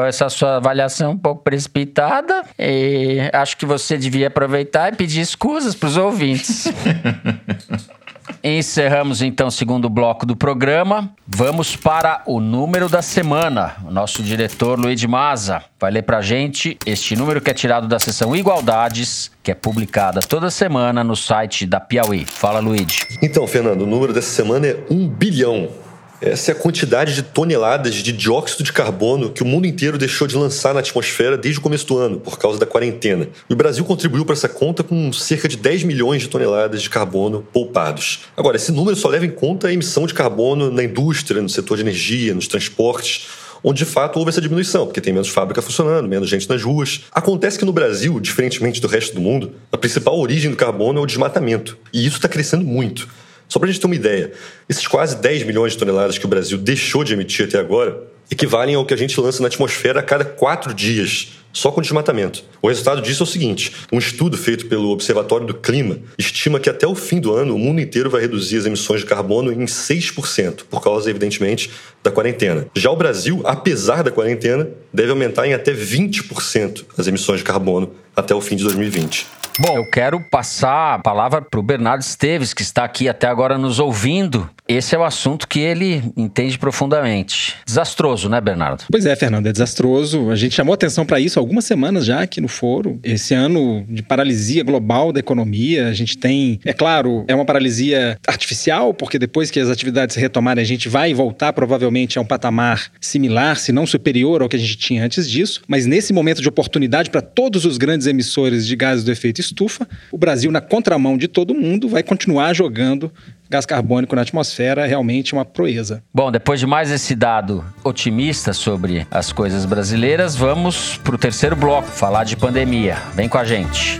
Speaker 2: essa sua avaliação é um pouco precipitada e acho que você devia aproveitar e pedir escusas para os ouvintes. [laughs] Encerramos então o segundo bloco do programa. Vamos para o número da semana. O nosso diretor Luiz Maza vai ler pra gente este número que é tirado da seção Igualdades, que é publicada toda semana no site da Piauí. Fala, Luiz.
Speaker 10: Então, Fernando, o número dessa semana é 1 bilhão. Essa é a quantidade de toneladas de dióxido de carbono que o mundo inteiro deixou de lançar na atmosfera desde o começo do ano, por causa da quarentena. E o Brasil contribuiu para essa conta com cerca de 10 milhões de toneladas de carbono poupados. Agora, esse número só leva em conta a emissão de carbono na indústria, no setor de energia, nos transportes onde de fato houve essa diminuição, porque tem menos fábrica funcionando, menos gente nas ruas. Acontece que no Brasil, diferentemente do resto do mundo, a principal origem do carbono é o desmatamento. E isso está crescendo muito. Só para a gente ter uma ideia, esses quase 10 milhões de toneladas que o Brasil deixou de emitir até agora equivalem ao que a gente lança na atmosfera a cada quatro dias, só com desmatamento. O resultado disso é o seguinte: um estudo feito pelo Observatório do Clima estima que até o fim do ano o mundo inteiro vai reduzir as emissões de carbono em 6%, por causa, evidentemente, da quarentena. Já o Brasil, apesar da quarentena, deve aumentar em até 20% as emissões de carbono até o fim de 2020.
Speaker 2: Bom, eu quero passar a palavra para o Bernardo Esteves, que está aqui até agora nos ouvindo. Esse é o assunto que ele entende profundamente. Desastroso, né, Bernardo?
Speaker 11: Pois é, Fernando, é desastroso. A gente chamou atenção para isso algumas semanas já aqui no foro. Esse ano de paralisia global da economia, a gente tem, é claro, é uma paralisia artificial, porque depois que as atividades se retomarem, a gente vai voltar provavelmente a um patamar similar, se não superior ao que a gente tinha antes disso. Mas nesse momento de oportunidade para todos os grandes emissores de gases do efeito estufa, o Brasil, na contramão de todo mundo, vai continuar jogando gás carbônico na atmosfera, realmente uma proeza.
Speaker 2: Bom, depois de mais esse dado otimista sobre as coisas brasileiras, vamos para o terceiro bloco, falar de pandemia. Vem com a gente.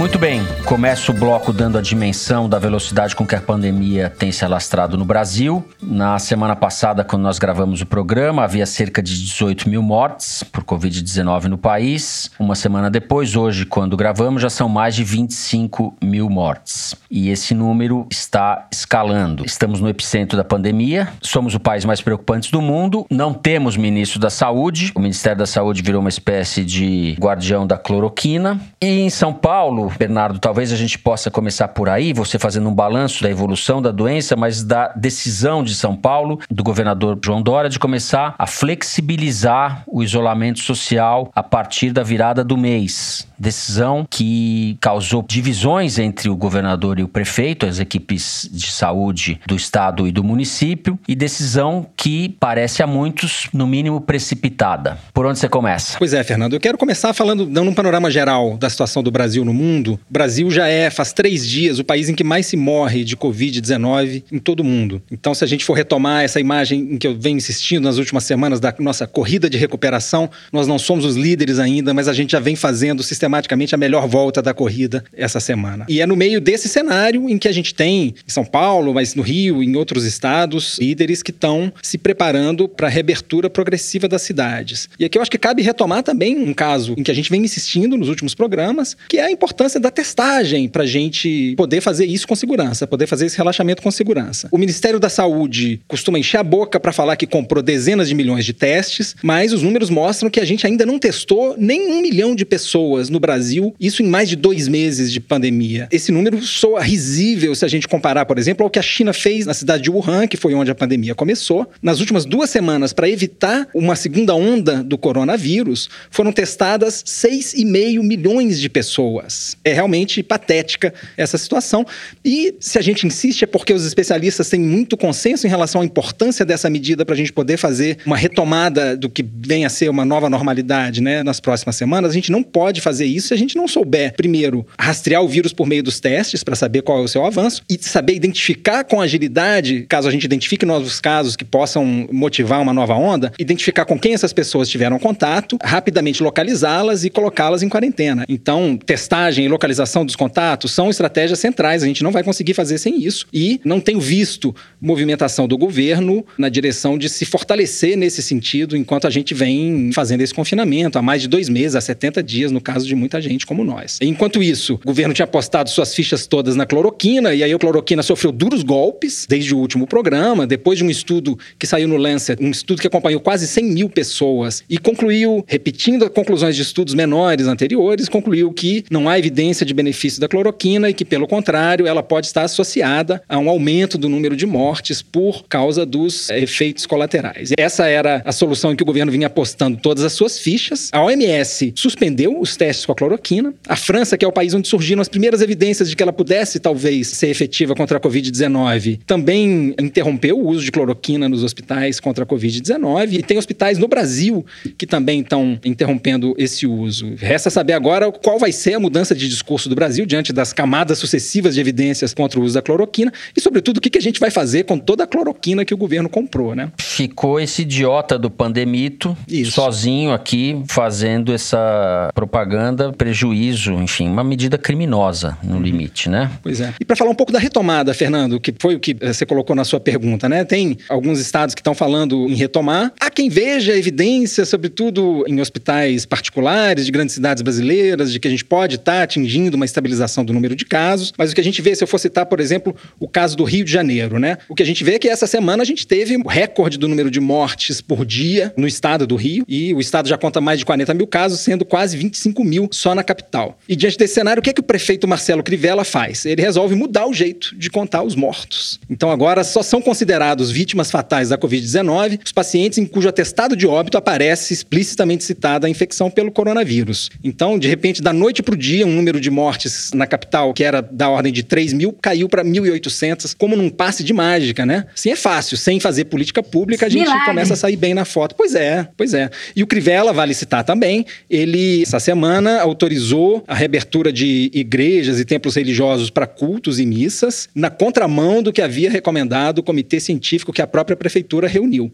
Speaker 2: Muito bem, começa o bloco dando a dimensão da velocidade com que a pandemia tem se alastrado no Brasil. Na semana passada, quando nós gravamos o programa, havia cerca de 18 mil mortes por Covid-19 no país. Uma semana depois, hoje, quando gravamos, já são mais de 25 mil mortes. E esse número está escalando. Estamos no epicentro da pandemia, somos o país mais preocupante do mundo, não temos ministro da Saúde, o Ministério da Saúde virou uma espécie de guardião da cloroquina. E em São Paulo, Bernardo, talvez a gente possa começar por aí, você fazendo um balanço da evolução da doença, mas da decisão de São Paulo, do governador João Dória, de começar a flexibilizar o isolamento social a partir da virada do mês. Decisão que causou divisões entre o governador e o prefeito, as equipes de saúde do estado e do município, e decisão que parece a muitos, no mínimo, precipitada. Por onde você começa?
Speaker 11: Pois é, Fernando. Eu quero começar falando, dando um panorama geral da situação do Brasil no mundo. O Brasil já é, faz três dias, o país em que mais se morre de Covid-19 em todo o mundo. Então, se a gente for retomar essa imagem em que eu venho insistindo nas últimas semanas da nossa corrida de recuperação, nós não somos os líderes ainda, mas a gente já vem fazendo sistematicamente a melhor volta da corrida essa semana. E é no meio desse cenário em que a gente tem, em São Paulo, mas no Rio, em outros estados, líderes que estão se preparando para a reabertura progressiva das cidades. E aqui eu acho que cabe retomar também um caso em que a gente vem insistindo nos últimos programas, que é a importância da testagem para a gente poder fazer isso com segurança, poder fazer esse relaxamento com segurança. O Ministério da Saúde costuma encher a boca para falar que comprou dezenas de milhões de testes, mas os números mostram que a gente ainda não testou nem um milhão de pessoas no Brasil, isso em mais de dois meses de pandemia. Esse número soa risível se a gente comparar, por exemplo, ao que a China fez na cidade de Wuhan, que foi onde a pandemia começou. Nas últimas duas semanas, para evitar uma segunda onda do coronavírus, foram testadas 6,5 milhões de pessoas. É realmente patética essa situação. E se a gente insiste, é porque os especialistas têm muito consenso em relação à importância dessa medida para a gente poder fazer uma retomada do que vem a ser uma nova normalidade né, nas próximas semanas. A gente não pode fazer isso se a gente não souber, primeiro, rastrear o vírus por meio dos testes para saber qual é o seu avanço e saber identificar com agilidade, caso a gente identifique novos casos que possam motivar uma nova onda, identificar com quem essas pessoas tiveram contato, rapidamente localizá-las e colocá-las em quarentena. Então, testagem e localização dos contatos são estratégias centrais. A gente não vai conseguir fazer sem isso. E não tenho visto movimentação do governo na direção de se fortalecer nesse sentido, enquanto a gente vem fazendo esse confinamento há mais de dois meses, há 70 dias, no caso de muita gente como nós. Enquanto isso, o governo tinha apostado suas fichas todas na cloroquina, e aí a cloroquina sofreu duros golpes desde o último programa, depois de um estudo que saiu no Lancet, um estudo que acompanhou quase 100 mil pessoas e concluiu, repetindo conclusões de estudos menores anteriores, concluiu que não há evidência de benefício da cloroquina e que, pelo contrário, ela pode estar associada a um aumento do número de mortes por causa dos efeitos colaterais. Essa era a solução em que o governo vinha apostando todas as suas fichas. A OMS suspendeu os testes com a cloroquina. A França, que é o país onde surgiram as primeiras evidências de que ela pudesse talvez ser efetiva contra a Covid-19, também interrompeu o uso de cloroquina nos hospitais contra a Covid-19. E tem hospitais no Brasil que também estão interrompendo esse uso. Resta saber agora qual vai ser a mudança de discurso do Brasil diante das camadas sucessivas de evidências contra o uso da cloroquina e, sobretudo, o que a gente vai fazer com toda a cloroquina que o governo comprou, né?
Speaker 2: Ficou esse idiota do pandemito Isso. sozinho aqui fazendo essa propaganda, prejuízo, enfim, uma medida criminosa no uhum. limite, né?
Speaker 11: Pois é. E para falar um pouco da retomada, Fernando, que foi o que eh, você colocou na sua pergunta, né? Tem alguns estados que estão falando em retomar. Há quem veja evidência, sobretudo em hospitais particulares de grandes cidades brasileiras, de que a gente pode estar tá atingindo uma estabilização do número de casos. Mas o que a gente vê, se eu for citar, por exemplo, o caso do Rio de Janeiro, né? O que a gente vê é que essa semana a gente teve o recorde do número de mortes por dia no estado do Rio. E o estado já conta mais de 40 mil casos, sendo quase 25 mil só na capital. E diante desse cenário, o que, é que o prefeito Marcelo Crivella faz? Ele resolve mudar o jeito de contar os mortos. Então agora só são considerados vítimas fatais da Covid-19 os pacientes em cujo atestado de óbito aparece explicitamente citada a infecção pelo coronavírus. Então, de repente, da noite para o dia, um número de mortes na capital, que era da ordem de 3 mil, caiu para 1.800, como num passe de mágica, né? Sim, é fácil. Sem fazer política pública, a gente Milagre. começa a sair bem na foto. Pois é, pois é. E o Crivella, vale citar também, ele, essa semana, autorizou a reabertura de igrejas e templos religiosos para cultos e missas, na contramão do que havia recomendado o comitê científico que a própria prefeitura reuniu.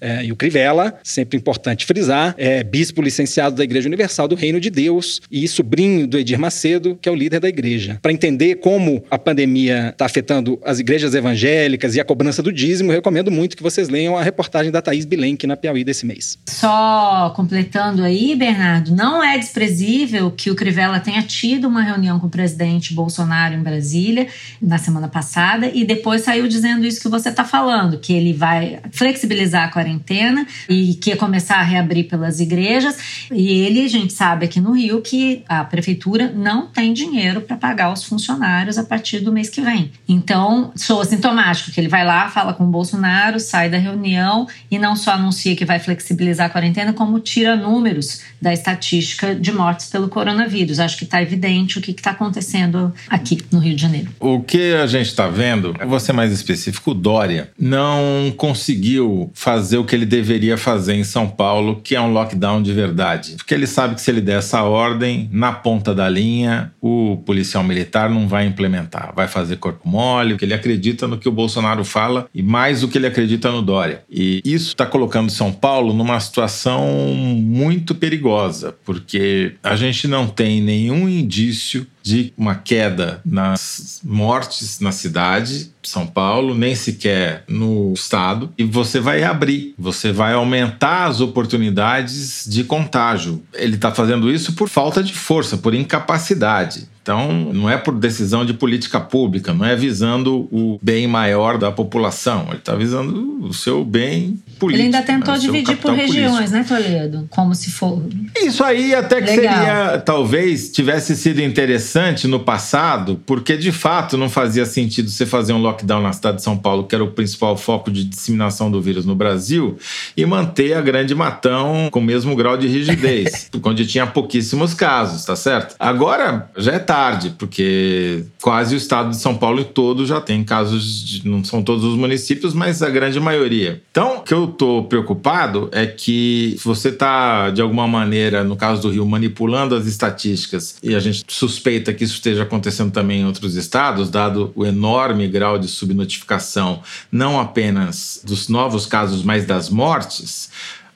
Speaker 11: É, e o Crivella, sempre importante frisar, é bispo licenciado da Igreja Universal do Reino de Deus e sobrinho do Edir Macedo, que é o líder da igreja. Para entender como a pandemia está afetando as igrejas evangélicas e a cobrança do dízimo, recomendo muito que vocês leiam a reportagem da Thaís Bilenque na Piauí desse mês.
Speaker 4: Só completando aí, Bernardo, não é desprezível que o Crivella tenha tido uma reunião com o presidente Bolsonaro em Brasília na semana passada e depois saiu dizendo isso que você está falando, que ele vai flexibilizar a quarentena quarentena e que ia começar a reabrir pelas igrejas. E ele, a gente sabe aqui no Rio que a prefeitura não tem dinheiro para pagar os funcionários a partir do mês que vem. Então, sou sintomático que ele vai lá, fala com o Bolsonaro, sai da reunião e não só anuncia que vai flexibilizar a quarentena, como tira números da estatística de mortes pelo coronavírus. Acho que está evidente o que está acontecendo aqui no Rio de Janeiro.
Speaker 1: O que a gente está vendo, vou ser mais específico, o Dória não conseguiu fazer o que ele deveria fazer em São Paulo, que é um lockdown de verdade. Porque ele sabe que se ele der essa ordem, na ponta da linha, o policial militar não vai implementar, vai fazer corpo mole, porque ele acredita no que o Bolsonaro fala e mais do que ele acredita no Dória. E isso está colocando São Paulo numa situação muito perigosa, porque a gente não tem nenhum indício de uma queda nas mortes na cidade, São Paulo, nem sequer no estado, e você vai abrir, você vai aumentar as oportunidades de contágio. Ele está fazendo isso por falta de força, por incapacidade. Então, não é por decisão de política pública, não é visando o bem maior da população, ele está visando o seu bem político.
Speaker 4: Ele ainda tentou
Speaker 1: né?
Speaker 4: dividir por regiões, político. né, Toledo? Como se for.
Speaker 1: Isso aí até que Legal. seria, talvez, tivesse sido interessante no passado, porque de fato não fazia sentido você fazer um lockdown na cidade de São Paulo, que era o principal foco de disseminação do vírus no Brasil, e manter a grande matão com o mesmo grau de rigidez, [laughs] onde tinha pouquíssimos casos, tá certo? Agora já é tarde, porque quase o estado de São Paulo todo já tem casos, de, não são todos os municípios, mas a grande maioria. Então, o que eu tô preocupado é que você tá, de alguma maneira, no caso do Rio, manipulando as estatísticas, e a gente suspeita que isso esteja acontecendo também em outros estados, dado o enorme grau de subnotificação, não apenas dos novos casos, mas das mortes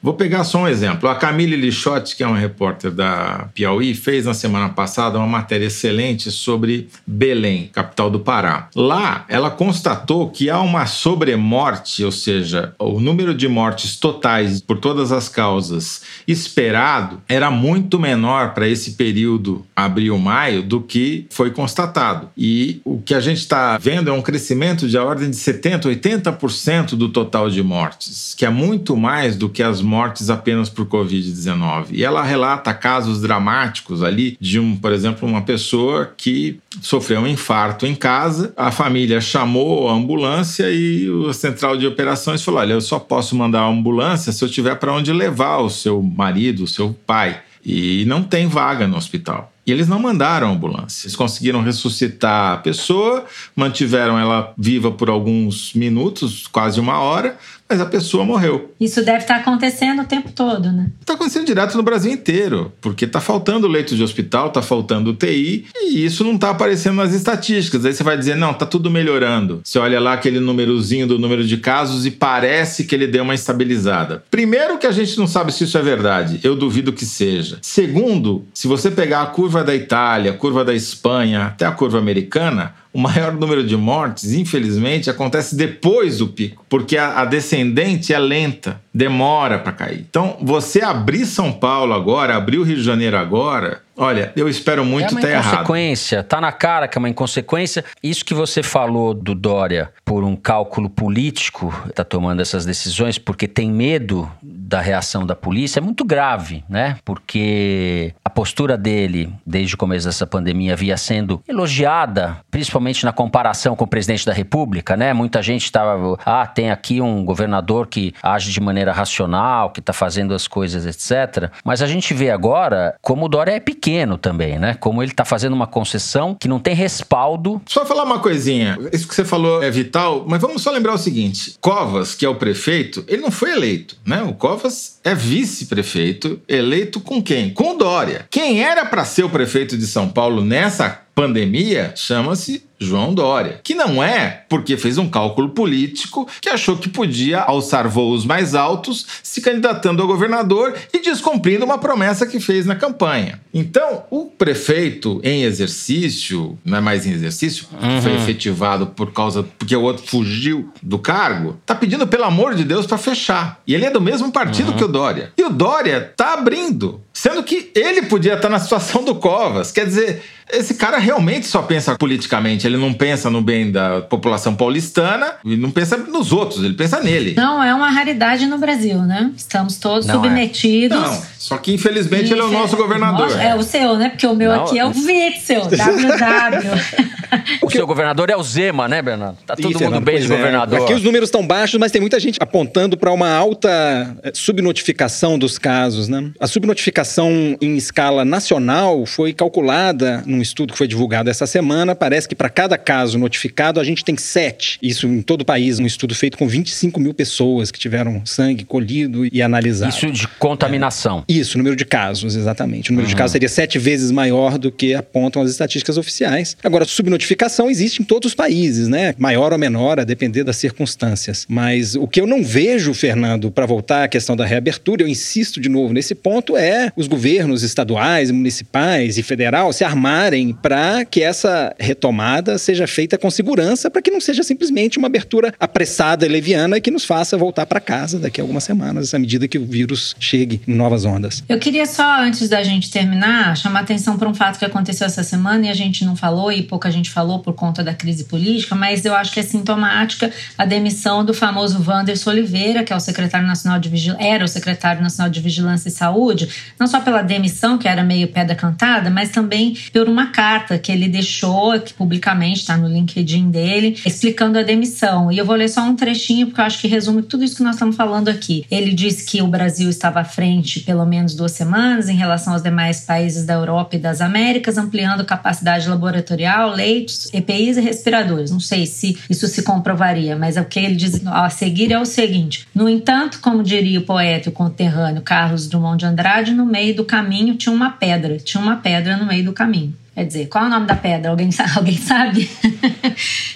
Speaker 1: Vou pegar só um exemplo. A Camille Lixotti, que é uma repórter da Piauí, fez na semana passada uma matéria excelente sobre Belém, capital do Pará. Lá, ela constatou que há uma sobremorte, ou seja, o número de mortes totais por todas as causas esperado era muito menor para esse período abril-maio do que foi constatado. E o que a gente está vendo é um crescimento de ordem de 70%, 80% do total de mortes, que é muito mais do que as mortes mortes apenas por Covid-19. E ela relata casos dramáticos ali de um, por exemplo, uma pessoa que sofreu um infarto em casa, a família chamou a ambulância e a central de operações falou: "Olha, eu só posso mandar a ambulância se eu tiver para onde levar o seu marido, o seu pai". E não tem vaga no hospital. E eles não mandaram ambulância. Eles conseguiram ressuscitar a pessoa, mantiveram ela viva por alguns minutos, quase uma hora, mas a pessoa morreu.
Speaker 4: Isso deve estar acontecendo o tempo todo, né?
Speaker 1: Está acontecendo direto no Brasil inteiro, porque está faltando leito de hospital, está faltando UTI, e isso não está aparecendo nas estatísticas. Aí você vai dizer, não, está tudo melhorando. Você olha lá aquele númerozinho do número de casos e parece que ele deu uma estabilizada. Primeiro que a gente não sabe se isso é verdade, eu duvido que seja. Segundo, se você pegar a curva da Itália, a curva da Espanha, até a curva americana, o maior número de mortes, infelizmente, acontece depois do pico, porque a, a descendente é lenta, demora para cair. Então, você abrir São Paulo agora, abrir o Rio de Janeiro agora, Olha, eu espero muito
Speaker 2: é uma
Speaker 1: ter errado.
Speaker 2: inconsequência, tá na cara que é uma inconsequência. Isso que você falou do Dória por um cálculo político, tá tomando essas decisões porque tem medo da reação da polícia, é muito grave, né? Porque a postura dele, desde o começo dessa pandemia, via sendo elogiada, principalmente na comparação com o presidente da República, né? Muita gente estava, ah, tem aqui um governador que age de maneira racional, que tá fazendo as coisas, etc. Mas a gente vê agora como o Dória é pequeno pequeno também, né? Como ele está fazendo uma concessão que não tem respaldo.
Speaker 1: Só falar uma coisinha, isso que você falou é vital, mas vamos só lembrar o seguinte: Covas, que é o prefeito, ele não foi eleito, né? O Covas é vice-prefeito, eleito com quem? Com o Dória. Quem era para ser o prefeito de São Paulo nessa pandemia chama-se João Dória, que não é porque fez um cálculo político que achou que podia alçar voos mais altos se candidatando ao governador e descumprindo uma promessa que fez na campanha. Então, o prefeito em exercício, não é mais em exercício, uhum. foi efetivado por causa porque o outro fugiu do cargo, tá pedindo pelo amor de Deus para fechar. E ele é do mesmo partido uhum. que o Dória. E o Dória tá abrindo, sendo que ele podia estar na situação do Covas. Quer dizer, esse cara realmente só pensa politicamente, ele não pensa no bem da população paulistana e não pensa nos outros, ele pensa nele.
Speaker 4: Não é uma raridade no Brasil, né? Estamos todos não é. submetidos. É.
Speaker 1: Não, só que infelizmente ele é o nosso governador.
Speaker 4: Nossa, é o seu, né? Porque o meu não, aqui é o Witzel, [laughs] WW.
Speaker 2: o seu governador é o Zema, né, Bernardo? Tá todo mundo bem de é. governador.
Speaker 11: Aqui os números estão baixos, mas tem muita gente apontando para uma alta eh, subnotificação dos casos, né? A subnotificação em escala nacional foi calculada num estudo que foi divulgado essa semana. Parece que para cada caso notificado a gente tem sete. Isso em todo o país, um estudo feito com 25 mil pessoas que tiveram sangue colhido e analisado.
Speaker 2: Isso de contaminação.
Speaker 11: É. Isso, número de casos, exatamente. O número uhum. de casos seria sete vezes maior do que apontam as estatísticas oficiais. Agora, subnotificação notificação existe em todos os países, né? Maior ou menor, a depender das circunstâncias. Mas o que eu não vejo, Fernando, para voltar à questão da reabertura, eu insisto de novo nesse ponto, é os governos estaduais, municipais e federal se armarem para que essa retomada seja feita com segurança, para que não seja simplesmente uma abertura apressada e leviana que nos faça voltar para casa daqui a algumas semanas, à medida que o vírus chegue em novas ondas.
Speaker 4: Eu queria só, antes da gente terminar, chamar atenção para um fato que aconteceu essa semana e a gente não falou e pouca gente falou por conta da crise política, mas eu acho que é sintomática a demissão do famoso Wanderson Oliveira, que é o secretário nacional de Vigil... era o secretário nacional de Vigilância e Saúde, não só pela demissão, que era meio pedra cantada, mas também por uma carta que ele deixou, que publicamente está no LinkedIn dele, explicando a demissão. E eu vou ler só um trechinho, porque eu acho que resume tudo isso que nós estamos falando aqui. Ele disse que o Brasil estava à frente pelo menos duas semanas em relação aos demais países da Europa e das Américas, ampliando capacidade laboratorial, leitos, EPIs e respiradores. Não sei se isso se comprovaria, mas é o que ele diz a seguir é o seguinte: no entanto, como diria o poeta e o conterrâneo Carlos Drummond de Andrade, no meio do caminho tinha uma pedra, tinha uma pedra no meio do caminho. Quer dizer, qual é o nome da pedra? Alguém, [laughs] alguém sabe?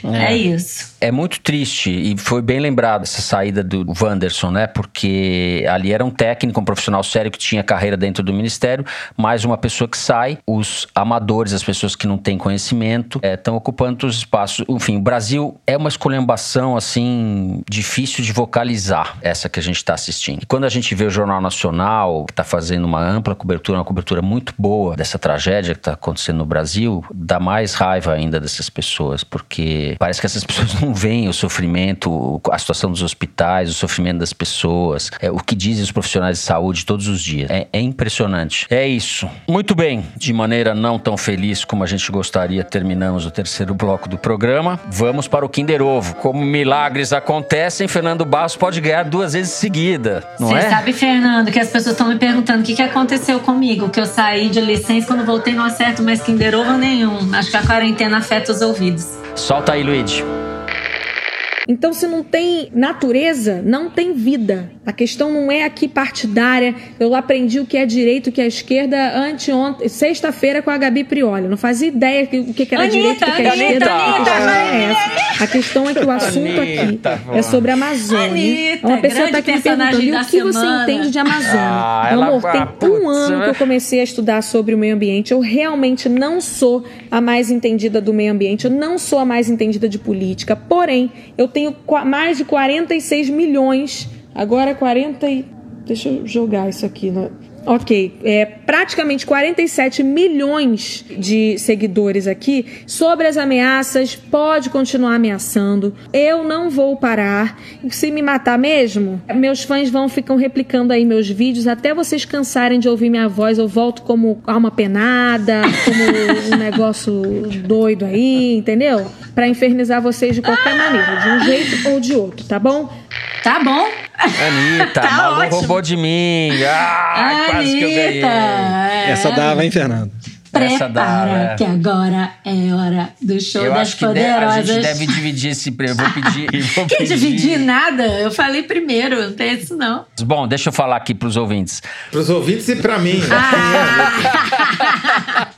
Speaker 4: É. é. isso.
Speaker 2: É muito triste e foi bem lembrado essa saída do Wanderson, né? Porque ali era um técnico, um profissional sério que tinha carreira dentro do ministério, mais uma pessoa que sai, os amadores, as pessoas que não têm conhecimento, estão é, ocupando os espaços. Enfim, o Brasil é uma esculhambação, assim, difícil de vocalizar, essa que a gente está assistindo. E quando a gente vê o Jornal Nacional, que está fazendo uma ampla cobertura, uma cobertura muito boa dessa tragédia que está acontecendo no Brasil, dá mais raiva ainda dessas pessoas, porque parece que essas [laughs] pessoas não veem o sofrimento, a situação dos hospitais, o sofrimento das pessoas, é, o que dizem os profissionais de saúde todos os dias. É, é impressionante. É isso. Muito bem, de maneira não tão feliz como a gente gostaria, terminamos o terceiro bloco do programa. Vamos para o Kinder Ovo. Como milagres acontecem, Fernando Barros pode ganhar duas vezes seguida, não
Speaker 4: Você
Speaker 2: é? Você
Speaker 4: sabe, Fernando, que as pessoas estão me perguntando o que, que aconteceu comigo, que eu saí de licença quando voltei não acerto mais Kinder Ovo nenhum. Acho que a quarentena afeta os ouvidos.
Speaker 2: Solta aí, Luigi.
Speaker 12: Então, se não tem natureza, não tem vida. A questão não é aqui partidária. Eu aprendi o que é direito, o que é esquerda anteontem, sexta-feira com a Gabi Prioli. não fazia ideia o que era Anitta, direito, o que era Anitta, esquerda. Anitta, é essa. A questão é que o assunto Anitta, aqui é sobre a Amazônia. Anitta, Uma pessoa está aqui me perguntando e o que você entende de Amazônia? Ah, Meu amor, tem putz, um ano que eu comecei a estudar sobre o meio ambiente. Eu realmente não sou a mais entendida do meio ambiente. Eu não sou a mais entendida de política. Porém, eu tenho tenho mais de 46 milhões. Agora 40 e... Deixa eu jogar isso aqui. No... Ok, é praticamente 47 milhões de seguidores aqui sobre as ameaças. Pode continuar ameaçando. Eu não vou parar. Se me matar mesmo, meus fãs vão ficam replicando aí meus vídeos até vocês cansarem de ouvir minha voz. Eu volto como alma penada, como um [laughs] negócio doido aí, entendeu? Para infernizar vocês de qualquer maneira, de um jeito ou de outro, tá bom?
Speaker 4: Tá bom.
Speaker 2: Anitta, [laughs] tá Malu ótimo. roubou de mim. Ah, quase que eu ganhei.
Speaker 11: É. Essa dava, hein, Fernando?
Speaker 4: Prepara dava, é. que agora é hora do show
Speaker 2: eu
Speaker 4: das
Speaker 2: acho que
Speaker 4: poderosas.
Speaker 2: a gente deve dividir esse prêmio. Vou pedir. Vou [laughs]
Speaker 4: que
Speaker 2: pedir.
Speaker 4: dividir nada? Eu falei primeiro, não tem isso não.
Speaker 2: Bom, deixa eu falar aqui pros ouvintes.
Speaker 1: Pros ouvintes e pra mim.
Speaker 4: Ah.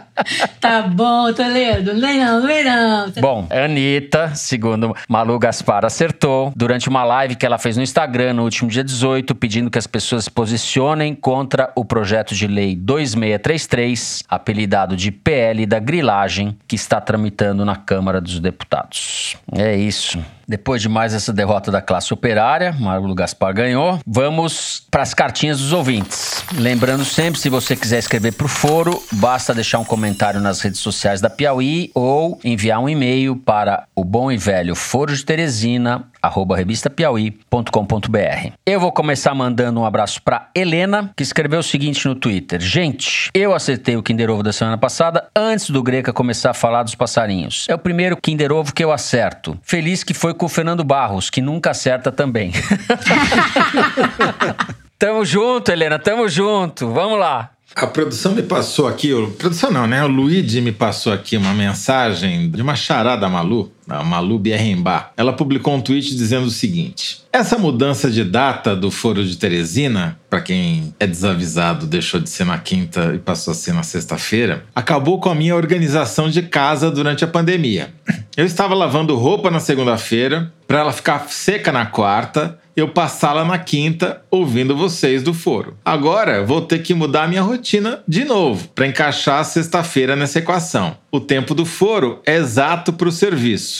Speaker 4: [laughs] tá bom, Toledo. Não vem não, não vem não.
Speaker 2: Bom, Anitta, segundo Malu Gaspar, acertou durante uma live que ela fez no Instagram no último dia 18, pedindo que as pessoas se posicionem contra o projeto de lei 2633, apelidado de PL da grilagem, que está tramitando na Câmara dos Deputados. É isso. Depois de mais essa derrota da classe operária, Mauro Gaspar ganhou. Vamos para as cartinhas dos ouvintes. Lembrando sempre, se você quiser escrever para o foro, basta deixar um comentário nas redes sociais da Piauí ou enviar um e-mail para o bom e velho Foro de Teresina, arroba revistapiauí.com.br. Eu vou começar mandando um abraço para Helena, que escreveu o seguinte no Twitter. Gente, eu acertei o Kinder Ovo da semana passada antes do Greca começar a falar dos passarinhos. É o primeiro Kinder Ovo que eu acerto. Feliz que foi com o Fernando Barros, que nunca acerta também. [laughs] tamo junto, Helena, tamo junto. Vamos lá.
Speaker 1: A produção me passou aqui, produção não, né? O Luigi me passou aqui uma mensagem de uma charada Malu, a Malu Bierrembá. Ela publicou um tweet dizendo o seguinte: Essa mudança de data do Foro de Teresina, para quem é desavisado, deixou de ser na quinta e passou a ser na sexta-feira, acabou com a minha organização de casa durante a pandemia. Eu estava lavando roupa na segunda-feira para ela ficar seca na quarta eu passá-la na quinta ouvindo vocês do foro. Agora vou ter que mudar minha rotina de novo para encaixar a sexta-feira nessa equação. O tempo do foro é exato para o serviço.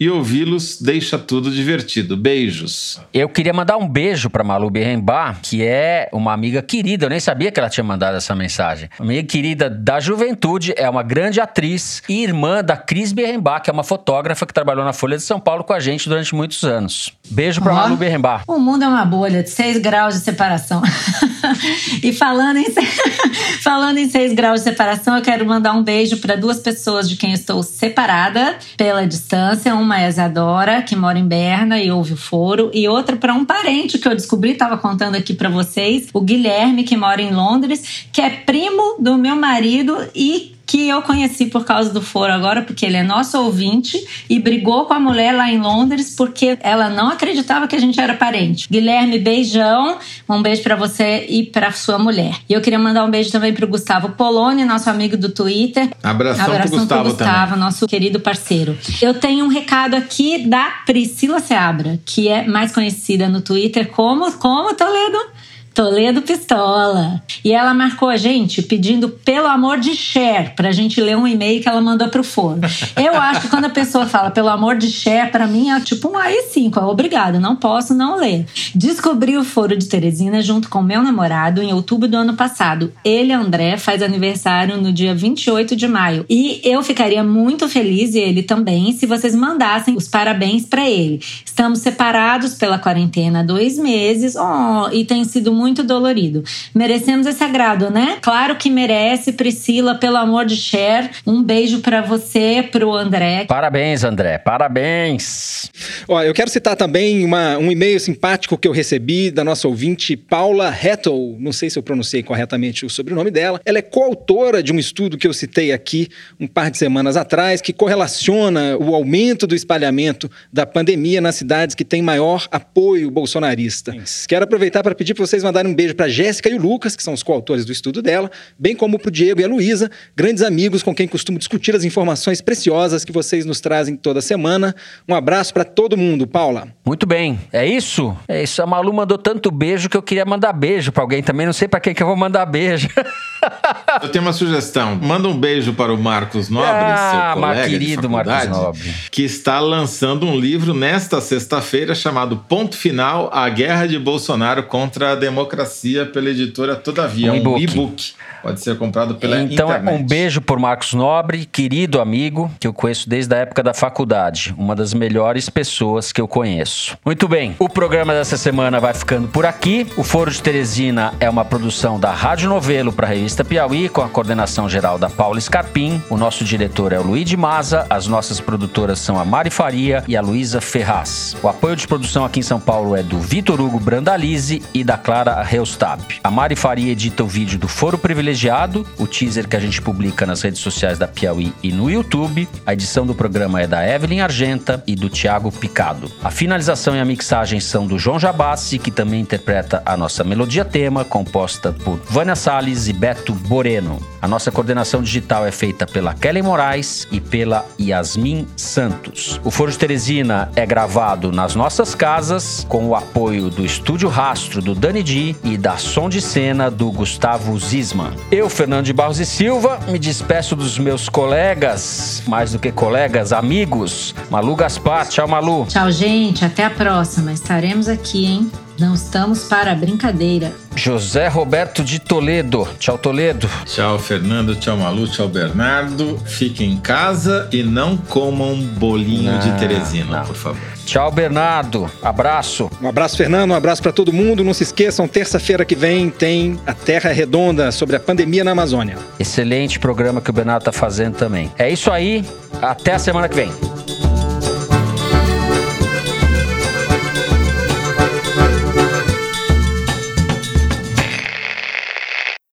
Speaker 1: e ouvi-los deixa tudo divertido. Beijos.
Speaker 2: Eu queria mandar um beijo pra Malu Berrembá, que é uma amiga querida. Eu nem sabia que ela tinha mandado essa mensagem. Amiga querida da juventude, é uma grande atriz e irmã da Cris Berrembá, que é uma fotógrafa que trabalhou na Folha de São Paulo com a gente durante muitos anos. Beijo pra
Speaker 4: Ó.
Speaker 2: Malu Berrembá.
Speaker 4: O mundo é uma bolha de 6 graus de separação. [laughs] e falando em, [laughs] falando em 6 graus de separação, eu quero mandar um beijo para duas pessoas de quem estou separada pela distância. Uma é a Isadora, que mora em Berna e ouve o foro, e outra para um parente que eu descobri, estava contando aqui para vocês, o Guilherme, que mora em Londres, que é primo do meu marido e que eu conheci por causa do foro agora, porque ele é nosso ouvinte e brigou com a mulher lá em Londres porque ela não acreditava que a gente era parente. Guilherme, beijão. Um beijo pra você e pra sua mulher. E eu queria mandar um beijo também pro Gustavo Poloni, nosso amigo do Twitter.
Speaker 1: Abração, pro
Speaker 4: Abração
Speaker 1: Gustavo,
Speaker 4: pro Gustavo,
Speaker 1: também.
Speaker 4: nosso querido parceiro. Eu tenho um recado aqui da Priscila Seabra, que é mais conhecida no Twitter como como Toledo Toledo Pistola. E ela marcou a gente pedindo, pelo amor de share, pra gente ler um e-mail que ela mandou pro foro. Eu acho que quando a pessoa fala pelo amor de share, pra mim é tipo um AI5, é obrigado, não posso não ler. Descobri o foro de Teresina junto com meu namorado em outubro do ano passado. Ele, André, faz aniversário no dia 28 de maio. E eu ficaria muito feliz, e ele também, se vocês mandassem os parabéns pra ele. Estamos separados pela quarentena há dois meses oh, e tem sido muito dolorido. Merecemos esse agrado, né? Claro que merece, Priscila, pelo amor de Cher. Um beijo pra você, pro André.
Speaker 2: Parabéns, André. Parabéns.
Speaker 11: Ó, eu quero citar também uma- um e-mail simpático que eu recebi da nossa ouvinte Paula Hettel. Não sei se eu pronunciei corretamente o sobrenome dela. Ela é coautora de um estudo que eu citei aqui um par de semanas atrás, que correlaciona o aumento do espalhamento da pandemia nas cidades que têm maior apoio bolsonarista. Quero aproveitar para pedir para vocês mandarem um beijo para Jéssica e o Lucas, que são os coautores do estudo dela, bem como para o Diego e a Luísa, grandes amigos com quem costumo discutir as informações preciosas que vocês nos trazem toda semana. Um abraço para todo mundo, Paula.
Speaker 2: Muito bem, é isso? É isso. A Malu mandou tanto beijo que eu queria mandar beijo pra alguém também. Não sei pra quem que eu vou mandar beijo. [laughs]
Speaker 1: Eu tenho uma sugestão. Manda um beijo para o Marcos Nobre,
Speaker 2: Ah,
Speaker 1: seu colega
Speaker 2: querido Marcos Nobre.
Speaker 1: que está lançando um livro nesta sexta-feira chamado Ponto Final: A Guerra de Bolsonaro contra a Democracia, pela editora Todavia.
Speaker 2: Um
Speaker 1: Um e-book. Pode ser comprado pela
Speaker 2: Então, é
Speaker 1: internet.
Speaker 2: um beijo por Marcos Nobre, querido amigo, que eu conheço desde a época da faculdade. Uma das melhores pessoas que eu conheço. Muito bem, o programa dessa semana vai ficando por aqui. O Foro de Teresina é uma produção da Rádio Novelo para a revista Piauí, com a coordenação geral da Paula Scarpim. O nosso diretor é o Luiz de Maza. As nossas produtoras são a Mari Faria e a Luísa Ferraz. O apoio de produção aqui em São Paulo é do Vitor Hugo Brandalize e da Clara Reustab. A Mari Faria edita o vídeo do Foro Privilegiado, o teaser que a gente publica nas redes sociais da Piauí e no YouTube. A edição do programa é da Evelyn Argenta e do Thiago Picado. A finalização e a mixagem são do João Jabassi, que também interpreta a nossa melodia tema, composta por Vânia Salles e Beto Boreno. A nossa coordenação digital é feita pela Kelly Moraes e pela Yasmin Santos. O Foro de Teresina é gravado nas nossas casas, com o apoio do Estúdio Rastro do Dani Di e da Som de Cena do Gustavo Zisman. Eu, Fernando de Barros e Silva, me despeço dos meus colegas, mais do que colegas, amigos. Malu Gaspar, tchau Malu.
Speaker 4: Tchau, gente. Até a próxima. Estaremos aqui, hein? Não estamos para brincadeira.
Speaker 2: José Roberto de Toledo, tchau Toledo.
Speaker 1: Tchau, Fernando. Tchau, Malu. Tchau, Bernardo. Fiquem em casa e não comam bolinho
Speaker 2: Não,
Speaker 1: de Teresina,
Speaker 2: não.
Speaker 1: por favor.
Speaker 2: Tchau Bernardo, abraço.
Speaker 11: Um abraço, Fernando. Um abraço para todo mundo. Não se esqueçam, terça-feira que vem tem a Terra Redonda sobre a pandemia na Amazônia.
Speaker 2: Excelente programa que o Bernardo tá fazendo também. É isso aí, até a semana que vem.